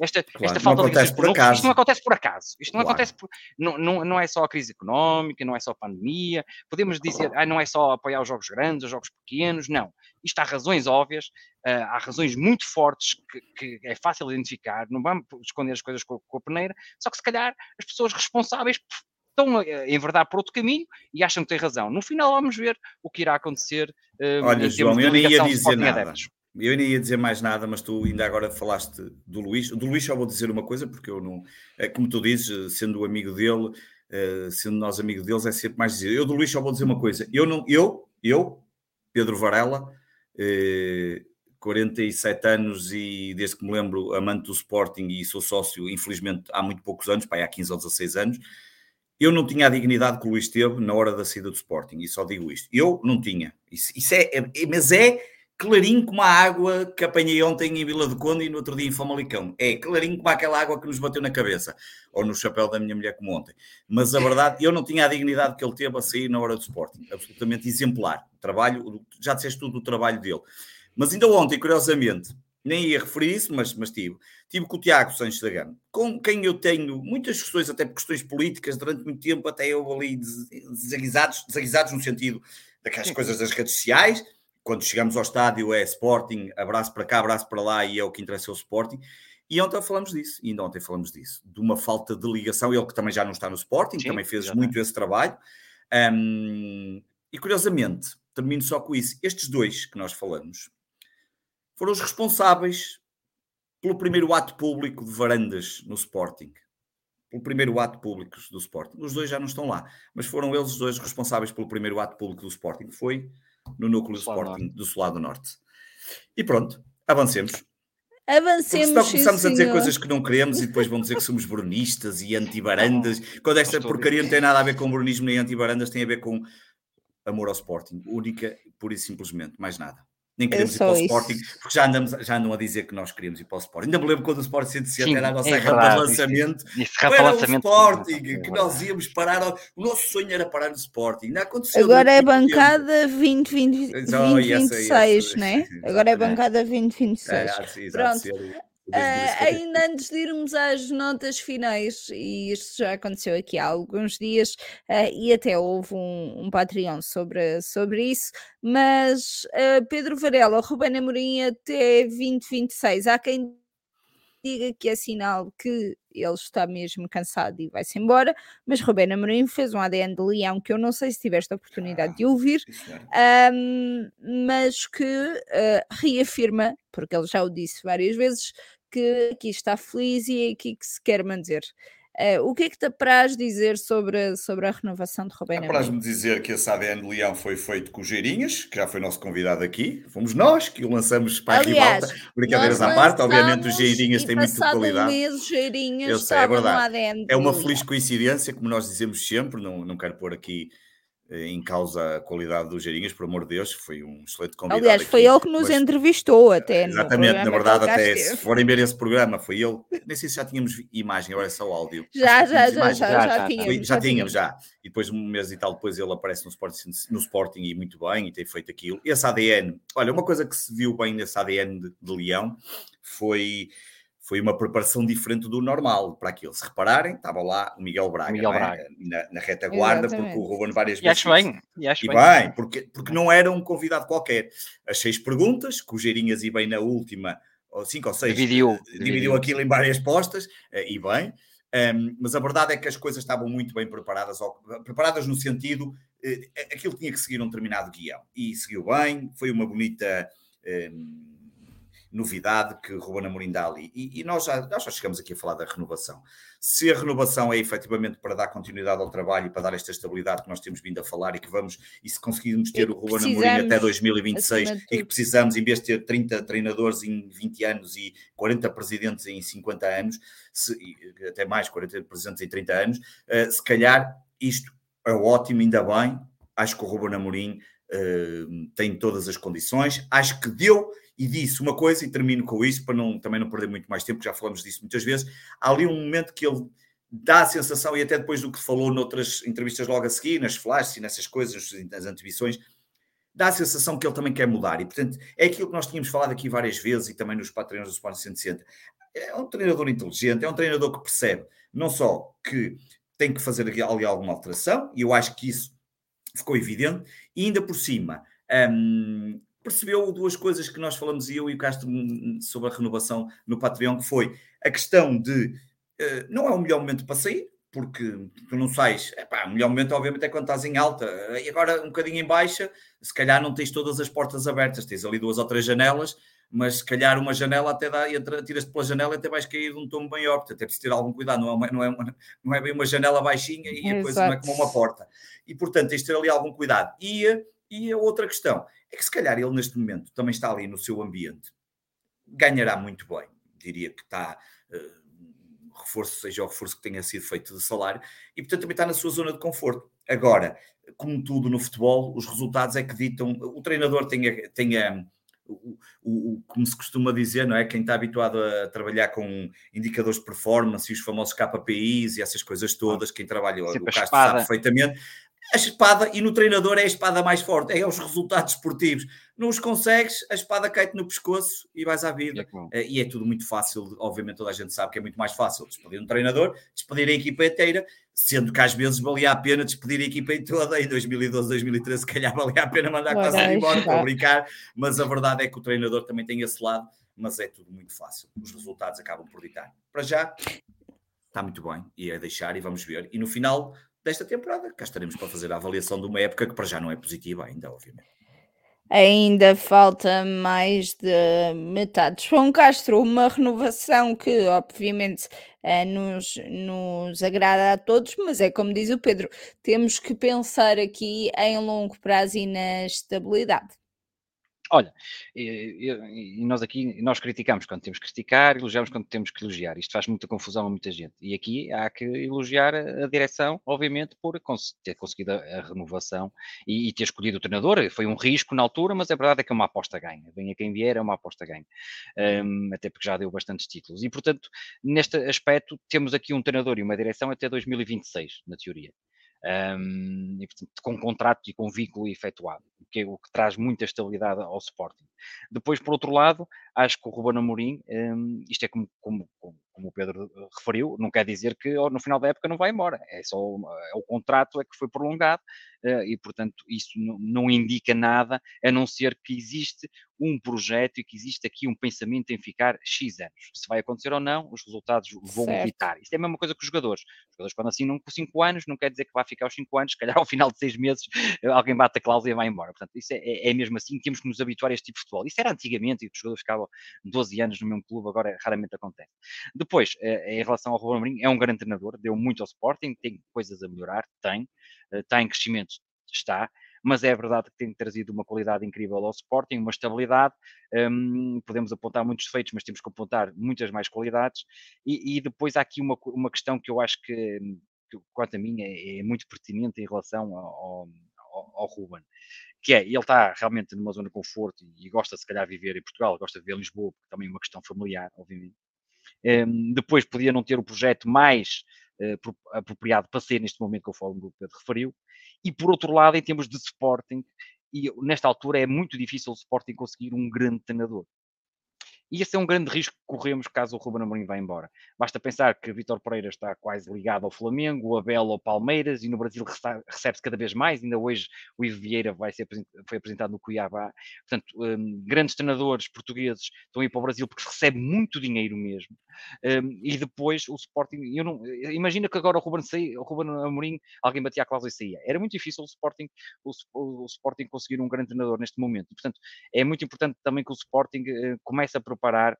esta, claro. esta falta de por acaso. isto não acontece por acaso. Isto não claro. acontece por, não, não, não é só a crise económica, não é só a pandemia. Podemos dizer, ah, não é só apoiar os jogos grandes, os jogos pequenos, não. Isto há razões óbvias, uh, há razões muito fortes que, que, é fácil identificar, não vamos esconder as coisas com, com a peneira, só que se calhar as pessoas responsáveis estão a enverdar por outro caminho e acham que têm razão. No final vamos ver o que irá acontecer. Uh, Olha, João, eu nem ia dizer nada. Eu nem ia dizer mais nada, mas tu ainda agora falaste do Luís. Do Luís só vou dizer uma coisa, porque eu não... É como tu dizes, sendo amigo dele, uh, sendo nós amigos deles, é sempre mais dizer. Eu do Luís só vou dizer uma coisa. Eu, não, eu, eu Pedro Varela, uh, 47 anos e desde que me lembro amante do Sporting e sou sócio, infelizmente, há muito poucos anos, pai, há 15 ou 16 anos, eu não tinha a dignidade que o Luís teve na hora da saída do Sporting, e só digo isto. Eu não tinha. Isso, isso é, é, mas é clarinho como a água que apanhei ontem em Vila do Conde e no outro dia em Famalicão. É clarinho como aquela água que nos bateu na cabeça, ou no chapéu da minha mulher como ontem. Mas a verdade, eu não tinha a dignidade que ele teve a sair na hora do Sporting. Absolutamente exemplar. Trabalho, já disseste tudo do trabalho dele. Mas ainda ontem, curiosamente, nem ia referir isso, mas, mas tive. Tive com o Tiago Sanches da Gama, com quem eu tenho muitas questões, até por questões políticas, durante muito tempo, até eu ali desaguisados, desaguisados no sentido daquelas coisas das redes sociais, quando chegamos ao estádio é Sporting, abraço para cá, abraço para lá e é o que interessa o Sporting. E ontem falamos disso, e ainda ontem falamos disso, de uma falta de ligação, ele que também já não está no Sporting, Sim, também fez muito esse trabalho. Um, e curiosamente, termino só com isso, estes dois que nós falamos foram os responsáveis pelo primeiro ato público de varandas no Sporting. Pelo primeiro ato público do Sporting. Os dois já não estão lá, mas foram eles os dois responsáveis pelo primeiro ato público do Sporting. Foi no núcleo do Sporting do Solado Norte. E pronto, avancemos. Avancemos. Porque senão começamos sim, a dizer coisas que não queremos e depois vão dizer que somos brunistas e anti-barandas. Quando esta porcaria não tem nada a ver com brunismo nem anti-barandas, tem a ver com amor ao Sporting. Única, pura e simplesmente, mais nada. Nem queremos ir para o isso. Sporting, porque já, andamos, já andam a dizer que nós queríamos ir para o Sporting. Ainda me lembro quando o Sporting 160 era a nossa é rampa de lançamento. Isso, isso, para lançamento, o Sporting, é que nós íamos parar. Ao, o nosso sonho era parar no Sporting. Não aconteceu. Agora é bancada 2026, não é? Agora é bancada 2026. É, sim, Pronto. Uh, ainda antes de irmos às notas finais, e isto já aconteceu aqui há alguns dias, uh, e até houve um, um Patreon sobre, sobre isso, mas uh, Pedro Varela, Rubén Amorim até 2026. Há quem diga que é sinal que ele está mesmo cansado e vai-se embora, mas Rubén Amorim fez um ADN de Leão que eu não sei se tiveste a oportunidade ah, de ouvir, um, mas que uh, reafirma, porque ele já o disse várias vezes, que aqui está feliz e é aqui que se quer manter. Uh, o que é que te apraz dizer sobre, sobre a renovação de Rubén Apraz-me dizer que esse ADN de Leão foi feito com o Geirinhas, que já foi nosso convidado aqui. Fomos nós que o lançamos para Aliás, a ribalta. Brincadeiras à parte, obviamente os Geirinhas têm muita qualidade. Mês, Geirinhas Eu sei, é verdade. É uma feliz coincidência, como nós dizemos sempre, não, não quero pôr aqui em causa a qualidade dos Geirinhas, por amor de Deus, foi um excelente convidado. Aliás, foi aqui, ele que nos mas... entrevistou até. Exatamente, na verdade, até se forem ver esse programa, foi ele. Nem sei se já tínhamos imagem, agora é só áudio. Já, já, já, já, já, já, tínhamos. Já, já tínhamos, já. E depois, um mês e tal depois, ele aparece no Sporting, no Sporting e muito bem, e tem feito aquilo. Esse ADN, olha, uma coisa que se viu bem nesse ADN de, de Leão foi foi uma preparação diferente do normal para aquilo. Se repararem, estava lá o Miguel Braga, Miguel é? Braga. Na, na, retaguarda, Exatamente. porque o Ruben várias vezes. E acho bem, e acho e bem. bem porque, porque não era um convidado qualquer. As seis perguntas, Geirinhas e bem na última, ou cinco ou seis, dividiu, eh, dividiu, dividiu aquilo em várias postas, eh, e bem. Um, mas a verdade é que as coisas estavam muito bem preparadas, preparadas no sentido, eh, aquilo tinha que seguir um determinado guião. E seguiu bem, foi uma bonita. Um, novidade que Ruben Amorim dá ali. E, e, nós, já, nós já chegamos aqui a falar da renovação. Se a renovação é efetivamente para dar continuidade ao trabalho e para dar esta estabilidade que nós temos vindo a falar e que vamos, e se conseguirmos ter o Ruben Amorim até 2026 e que precisamos, em vez de ter 30 treinadores em 20 anos e 40 presidentes em 50 anos, se, até mais 40 presidentes em 30 anos, uh, se calhar isto é ótimo, ainda bem. Acho que o Ruben Amorim uh, tem todas as condições. Acho que deu e disse uma coisa, e termino com isso, para não, também não perder muito mais tempo, já falamos disso muitas vezes. Há ali um momento que ele dá a sensação, e até depois do que falou noutras entrevistas logo a seguir, nas flashes e nessas coisas, nas antevisões, dá a sensação que ele também quer mudar. E, portanto, é aquilo que nós tínhamos falado aqui várias vezes e também nos patrões do Sport 160. É um treinador inteligente, é um treinador que percebe não só que tem que fazer ali alguma alteração, e eu acho que isso ficou evidente, e ainda por cima. Hum, percebeu duas coisas que nós falamos, eu e o Castro, sobre a renovação no Patreon, que foi a questão de uh, não é o melhor momento para sair, porque tu não sais, epá, o melhor momento obviamente é quando estás em alta, e agora um bocadinho em baixa, se calhar não tens todas as portas abertas, tens ali duas ou três janelas, mas se calhar uma janela até dá, tiras-te pela janela e até vais cair de um tom maior, portanto é preciso ter algum cuidado, não é, uma, não é, uma, não é bem uma janela baixinha e a coisa não é como uma porta. E portanto tens de ter ali algum cuidado. E, e a outra questão é que se calhar ele neste momento também está ali no seu ambiente, ganhará muito bem, diria que está, uh, reforço, seja o reforço que tenha sido feito de salário, e portanto também está na sua zona de conforto. Agora, como tudo no futebol, os resultados é que ditam, o treinador tem, a, tem a, o, o, como se costuma dizer, não é? Quem está habituado a trabalhar com indicadores de performance e os famosos KPIs e essas coisas todas, quem trabalha, o Castro sabe perfeitamente, a espada, e no treinador é a espada mais forte, é os resultados esportivos. Não os consegues, a espada cai-te no pescoço e vais à vida. É e é tudo muito fácil, obviamente toda a gente sabe que é muito mais fácil despedir um treinador, despedir a equipa inteira, sendo que às vezes valia a pena despedir a equipa toda, em 2012, 2013, se calhar valia a pena mandar quase embora para brincar, mas a verdade é que o treinador também tem esse lado, mas é tudo muito fácil. Os resultados acabam por ditar. Para já, está muito bem, e é deixar e vamos ver. E no final desta temporada. Cá estaremos para fazer a avaliação de uma época que para já não é positiva ainda, obviamente. Ainda falta mais de metade. João Castro, uma renovação que obviamente eh, nos, nos agrada a todos, mas é como diz o Pedro, temos que pensar aqui em longo prazo e na estabilidade. Olha, e, nós aqui, nós criticamos quando temos que criticar, elogiamos quando temos que elogiar. Isto faz muita confusão a muita gente. E aqui há que elogiar a, direção, obviamente, por ter conseguido a, renovação e, e, ter escolhido o treinador. Foi um risco na altura, mas a verdade é que é uma aposta ganha. Venha quem vier, é uma aposta ganha. Um, até porque já deu bastantes títulos. E, portanto, neste aspecto, temos aqui um treinador e uma direção até 2026, na teoria um, e, portanto, com contrato e com vínculo efetuado, que, é, o que traz muita estabilidade ao Sporting. Depois, por outro lado, acho que o Ruben Amorim, um, isto é como, como, como, o Pedro referiu, não quer dizer que no final da época não vai embora, é só é o contrato é que foi prolongado uh, e, portanto, isso não, não indica nada, a não ser que existe um projeto e que existe aqui um pensamento em ficar X anos. Se vai acontecer ou não, os resultados vão certo. evitar. Isto é a mesma coisa que os jogadores. Os jogadores, quando assinam por 5 anos, não quer dizer que vai ficar os 5 anos, se calhar ao final de 6 meses alguém bate a cláusula e vai embora. Portanto, isso é, é, é, mesmo assim, temos que nos habituar a este tipo de futebol. Isso era antigamente, e os jogadores ficavam 12 anos no mesmo clube, agora raramente acontece. Depois, eh, em relação ao Ruben Amorim, é um grande treinador, deu muito ao Sporting, tem coisas a melhorar, tem, está eh, em crescimento, está, mas é verdade que tem trazido uma qualidade incrível ao Sporting, uma estabilidade. Um, podemos apontar muitos defeitos, mas temos que apontar muitas mais qualidades. E, e depois há aqui uma, uma questão que eu acho que, que quanto a mim, é, é muito pertinente em relação ao, ao, ao Ruben que é, ele está realmente numa zona de conforto e, gosta se calhar de viver em Portugal, gosta de viver em Lisboa, porque também é uma questão familiar, obviamente. Um, depois podia não ter o projeto mais uh, apropriado para ser neste momento que o Fórum do Pedro referiu, e por outro lado, em termos de Sporting, e nesta altura é muito difícil o Sporting conseguir um grande treinador. E esse é um grande risco que corremos caso o Ruben Amorim vá embora. Basta pensar que Vitor Pereira está quase ligado ao Flamengo, Abel ao Palmeiras e no Brasil recebe-se cada vez mais. Ainda hoje o Ivo Vieira vai ser, foi apresentado no Cuiabá. Portanto, um, grandes treinadores portugueses estão a ir para o Brasil porque se recebe muito dinheiro mesmo. Um, e depois o Sporting, eu não, imagina que agora o Ruben, saía, o Ruben Amorim, alguém batia a cláusula e saía. Era muito difícil o Sporting, o, o, o Sporting conseguir um grande treinador neste momento. portanto, é muito importante também que o Sporting uh, comece a preparar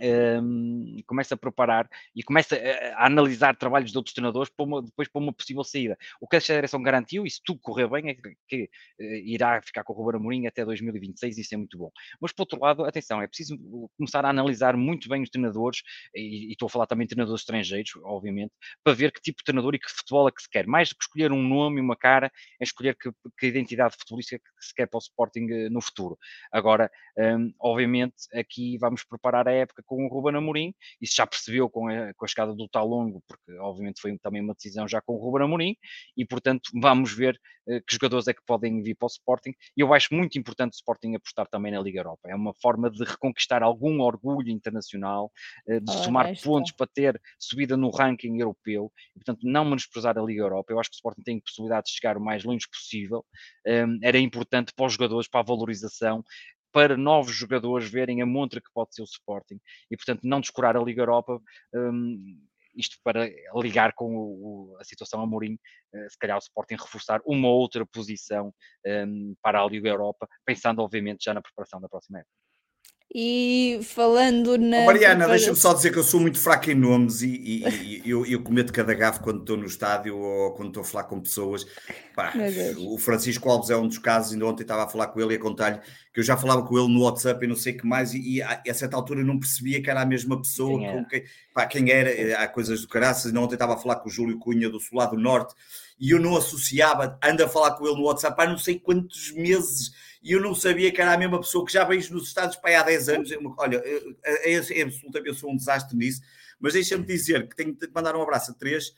um, começa a preparar e começa a, analisar trabalhos de outros treinadores para uma, depois para uma possível saída. O que a direção garantiu, e se tudo correr bem, é que, que uh, irá ficar com o Ruben Amorim até 2026, isso é muito bom. Mas, por outro lado, atenção, é preciso começar a analisar muito bem os treinadores, e, e estou a falar também de treinadores estrangeiros, obviamente, para ver que tipo de treinador e que futebol é que se quer. Mais do que escolher um nome e uma cara, é escolher que, que identidade futebolística que se quer para o Sporting uh, no futuro. Agora, um, obviamente, aqui vamos preparar a época com o Ruben Amorim, isso já percebeu com a, com a chegada do Talongo, porque obviamente foi também uma decisão já com o Ruben Amorim, e portanto vamos ver uh, que jogadores é que podem vir para o Sporting, e eu acho muito importante o Sporting apostar também na Liga Europa, é uma forma de reconquistar algum orgulho internacional, uh, de somar pontos para ter subida no ranking europeu, e portanto não menosprezar a Liga Europa, eu acho que o Sporting tem possibilidade de chegar o mais longe possível, um, ehm, era importante para os jogadores, para a valorização, para novos jogadores verem a montra que pode ser o Sporting e, portanto, não descurar a Liga Europa. Um, isto para ligar com o, a situação a Mourinho, uh, se calhar o Sporting reforçar uma outra posição um, para a Liga Europa, pensando obviamente já na preparação da próxima época. E falando na. Oh, Mariana, deixa-me só dizer que eu sou muito fraco em nomes e, e, e eu, eu cometo cada gafo quando estou no estádio ou quando estou a falar com pessoas. Pá, o Francisco Alves é um dos casos, ainda ontem estava a falar com ele e a contar-lhe que eu já falava com ele no WhatsApp e não sei o que mais, e, e, a, certa altura eu não percebia que era a mesma pessoa, quem, com quem, pá, quem era, há coisas do caraças, ainda ontem estava a falar com o Júlio Cunha do Solar do Norte, e eu não associava, ando a falar com ele no WhatsApp há não sei quantos meses e eu não sabia que era a mesma pessoa que já vejo nos Estados para há 10 anos. Eu, olha, é, é, é absolutamente, eu sou um desastre nisso, mas deixa-me dizer que tenho que mandar um abraço a três: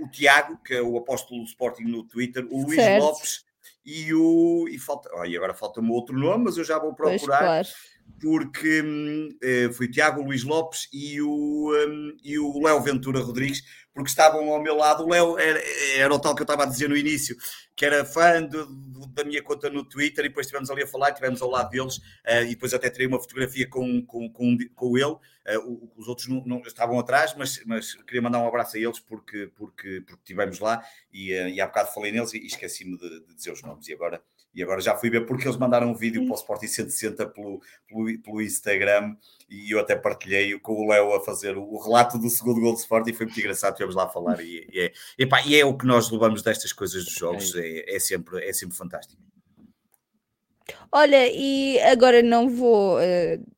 o Tiago, que é o apóstolo do Sporting no Twitter, o Luís certo. Lopes e o. E, falta, oh, e agora falta-me outro nome, mas eu já vou procurar. Pois, claro porque hum, eh, foi o Tiago Luís Lopes e o, um, e o Léo Ventura Rodrigues, porque estavam ao meu lado. O Léo era, era o tal que eu estava a dizer no início, que era fã de, de, da minha conta no Twitter, e depois estivemos ali a falar, estivemos ao lado deles, uh, e depois até tirei uma fotografia com, com, com, com ele. Uh, os outros não, não, estavam atrás, mas, mas queria mandar um abraço a eles porque, porque, porque estivemos lá e, uh, e há bocado falei neles e, e esqueci-me de, de dizer os nomes. E agora e agora já fui ver porque eles mandaram um vídeo para o Sporting 160 pelo, pelo, pelo Instagram e eu até partilhei com o Léo a fazer o, relato do segundo gol do Sporting e foi muito engraçado, tivemos lá a falar e, e, é, epá, e é o que nós levamos destas coisas dos jogos, é, é, sempre, é sempre fantástico. Olha, e agora não vou uh,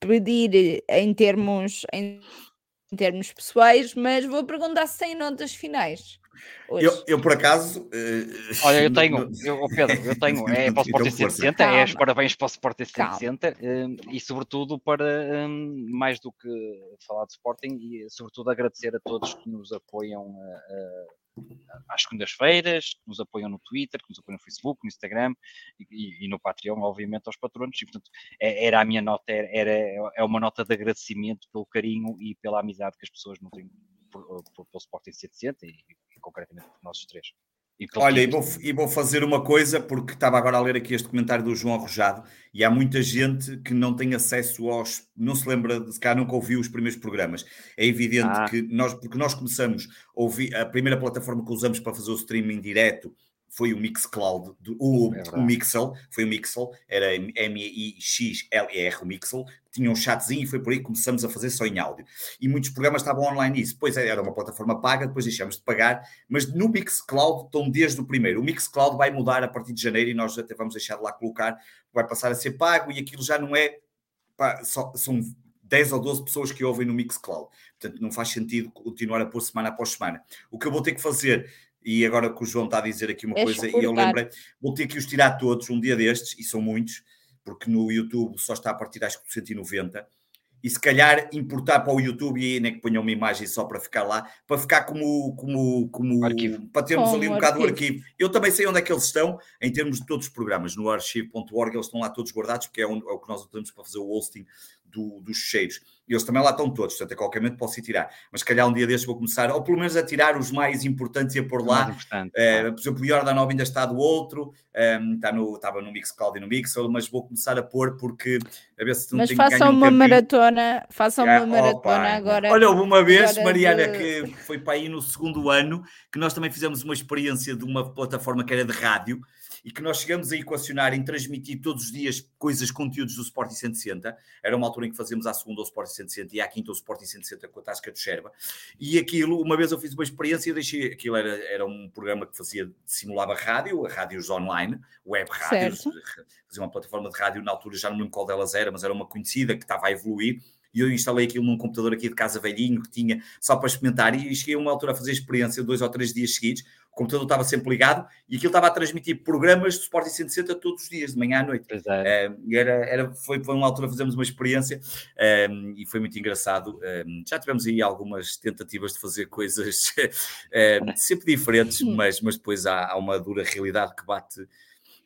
pedir em termos, em, em termos pessoais, mas vou perguntar se tem notas finais. Eu, eu, por acaso. Uh, Olha, eu tenho, eu, Pedro, eu tenho, é para o Sporting 160, é os parabéns para o Sporting 160 um, e, sobretudo, para um, mais do que falar de Sporting, e sobretudo agradecer a todos que nos apoiam uh, uh, às segundas-feiras, que nos apoiam no Twitter, que nos apoiam no Facebook, no Instagram e, e no Patreon, obviamente, aos patronos. E, portanto, é, era a minha nota, era, era, é uma nota de agradecimento pelo carinho e pela amizade que as pessoas nutrem pelo Sporting 760 e, e concretamente por nossos três. E Olha, e vou, e vou, fazer uma coisa, porque estava agora a ler aqui este comentário do João Arrojado, e há muita gente que não tem acesso aos. não se lembra, se calhar nunca ouviu os primeiros programas. É evidente ah. que nós, porque nós começamos a ouvir, a primeira plataforma que usamos para fazer o streaming direto foi o Mixcloud, o, é o Mixel, foi o Mixel, era M-I-X-L-E-R, o Mixel, tinha um chatzinho e foi por aí que começamos a fazer só em áudio. E muitos programas estavam online nisso. Depois era uma plataforma paga, depois deixamos de pagar, mas no Mixcloud estão desde o primeiro. O Mixcloud vai mudar a partir de janeiro e nós até vamos deixar de lá colocar, vai passar a ser pago e aquilo já não é, pá, só, são 10 ou 12 pessoas que ouvem no Mixcloud. Portanto, não faz sentido continuar a pôr semana após semana. O que eu vou ter que fazer e agora que o João está a dizer aqui uma é coisa, e eu lembrei, vou ter que os tirar todos um dia destes, e são muitos, porque no YouTube só está a partir acho que de 190, e se calhar importar para o YouTube e aí nem que ponham uma imagem só para ficar lá, para ficar como, como, como arquivo. para termos como ali um bocado o arquivo. Eu também sei onde é que eles estão, em termos de todos os programas, no archive.org, eles estão lá todos guardados, porque é, é o que nós usamos para fazer o hosting do, dos cheiros. E eles também lá estão todos, portanto, a qualquer momento posso ir tirar. Mas, se calhar, um dia destes vou começar, ou pelo menos a tirar os mais importantes e a pôr lá. Uh, por exemplo, o Jordan Nova ainda está do outro, um, ehm, está no, estava no Mixcloud e no Mixel, mas vou começar a pôr porque a ver se não Mas façam uma maratona, façam uma maratona opa. agora. Olha, houve uma vez, Mariana, de... que foi para aí no segundo ano, que nós também fizemos uma experiência de uma plataforma que era de rádio e que nós chegamos a equacionar em transmitir todos os dias coisas, conteúdos do Sporting 160. Era uma altura em que fazíamos à segunda o Sporting 160 e à quinta o Sporting 160 com a Tasca de Xerba. E aquilo, uma vez eu fiz uma experiência, deixei, aquilo era, era um programa que fazia, simulava rádio, rádios online, web rádios, fazia uma plataforma de rádio, na altura já não lembro qual delas era, mas era uma conhecida que estava a evoluir e eu instalei aquilo num computador aqui de casa velhinho que tinha só para experimentar e cheguei a uma altura a fazer experiência dois ou três dias seguidos o computador estava sempre ligado e aquilo estava a transmitir programas de Sporting 160 todos os dias, de manhã à noite. Uh, era, era, foi, foi uma altura fazemos uma experiência um, e foi muito engraçado. Um, já tivemos aí algumas tentativas de fazer coisas um, sempre diferentes, mas, mas depois há, há uma dura realidade que bate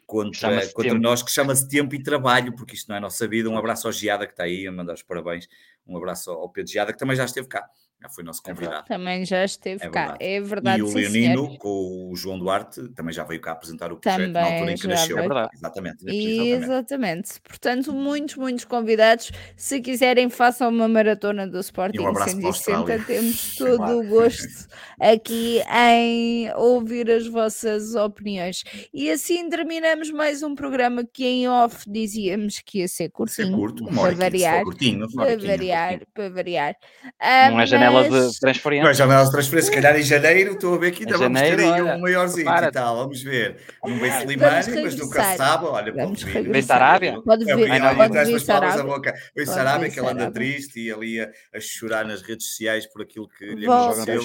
contra, contra nós, que chama-se tempo e trabalho, porque isto não é a nossa vida. Um abraço ao Giada que está aí a mandar os parabéns. Um abraço ao Pedro Giada, que também já esteve cá. Já foi nosso é convidado. Também já esteve é cá, é verdade. E o Leonino, com o João Duarte, também já veio cá apresentar o projeto também na altura em que nasceu. É exatamente, exatamente. Exatamente. Portanto, muitos, muitos convidados. Se quiserem, façam uma maratona do Sporting um 160. Temos todo o gosto aqui em ouvir as vossas opiniões. E assim terminamos mais um programa que em off dizíamos que ia ser curtinho. Ser curto, para variar. Curtinho, para variar, para variar. Um, não é janela de transferência. Mas janela de transferência, se calhar em janeiro, estou a ver que ainda em vamos janeiro, ter aí um maiorzinho e tal, vamos ver. Não vem Slimani, mas nunca se sabe, olha, pode vir. Vem Sarabia? Pode vir, é, pode vir Sarabia. Vem Sarabia, que ela anda triste e ali a, a, chorar nas redes sociais por aquilo que lhe aconteceu.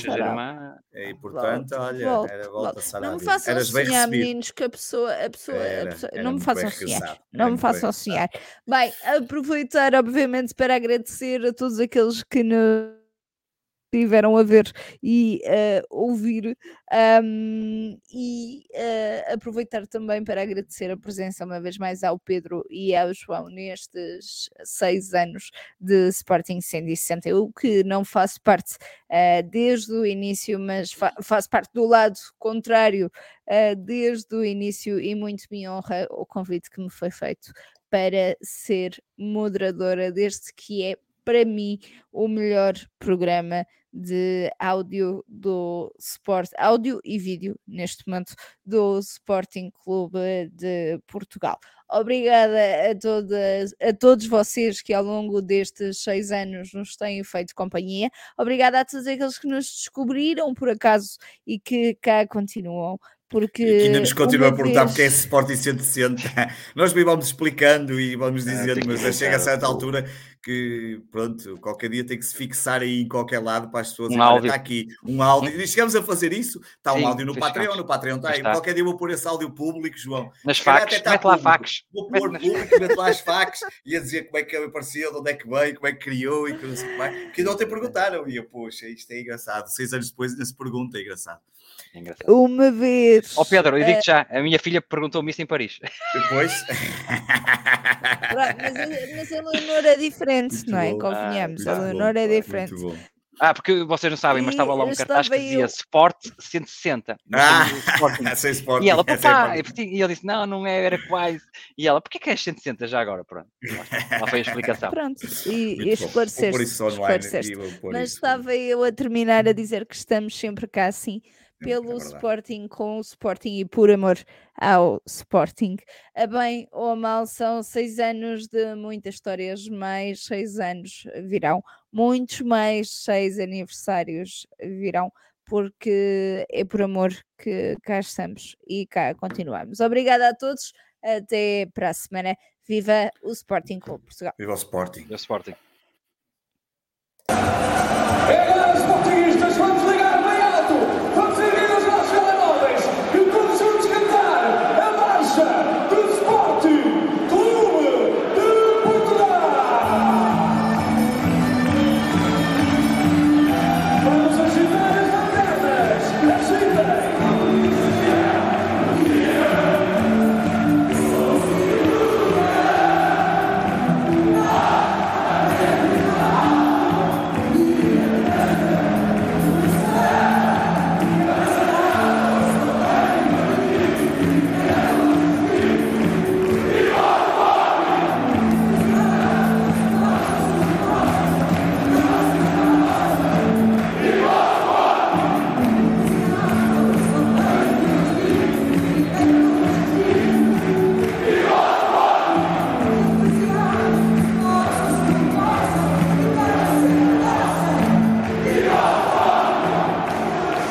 E portanto, olha, era volta Sarabia. Não me façam sonhar, meninos, que a pessoa, a pessoa, não me façam sonhar, não me façam sonhar. Bem, aproveitar, obviamente, para agradecer a todos aqueles que nos tiveram a ver e uh, ouvir um, e uh, aproveitar também para agradecer a presença uma vez mais ao Pedro e ao João nestes seis anos de Sporting 160. Eu que não faço parte uh, desde o início, mas fa faço parte do lado contrário desde o início e muito me honra o convite que me foi feito para ser moderadora deste que é para mim o melhor programa de áudio do Sport, áudio e vídeo neste momento do Sporting Clube de Portugal. Obrigada a, todas, a todos vocês que ao longo destes seis anos nos têm feito companhia. Obrigada a todos aqueles que nos descobriram por acaso e que cá continuam. Porque e que ainda nos continua a perguntar vez... porque é esse Sporting 160. Nós bem vamos explicando e vamos ah, dizendo, mas chega a certa altura que, pronto, qualquer dia tem que se fixar aí em qualquer lado para as pessoas. Um áudio. Está aqui um áudio. E chegamos a fazer isso. Está um Sim, áudio no Patreon, no Patreon está aí. Está. Qualquer dia vou pôr esse áudio público, João. Nas facs, mete lá facs. Vou pôr público, mete lá as facs e a dizer como é que ele apareceu, de onde é que veio, como é que criou e que não sei como é. Que não te perguntaram. E eu, poxa, isto é engraçado. Seis anos depois ainda se pergunta, é engraçado. É engraçado. Uma vez. Ó oh, Pedro, eu digo já, a minha filha perguntou-me isso em Paris. Depois. mas, mas a Leonor é diferente, muito não é? Bom. Convenhamos, ah, a Leonor é diferente. Ah, porque vocês não sabem, mas estava lá um cartaz que dizia eu... Sport 160. Ah, sem Sporting. E ela, papá, é e ele disse, não, não é, era quase. E ela, porquê que é 160 já agora? Pronto, lá foi a explicação. Pronto, e, e esclareceste. esclareceste. Mas estava eu a terminar a dizer que estamos sempre cá assim pelo é Sporting, com o Sporting e por amor ao Sporting. A bem ou a mal, são seis anos de muitas histórias, mais seis anos virão, muitos mais seis aniversários virão, porque é por amor que cá estamos e cá continuamos. Obrigada a todos, até para a semana. Viva o Sporting Clube Portugal. Viva o Sporting. Viva o Sporting.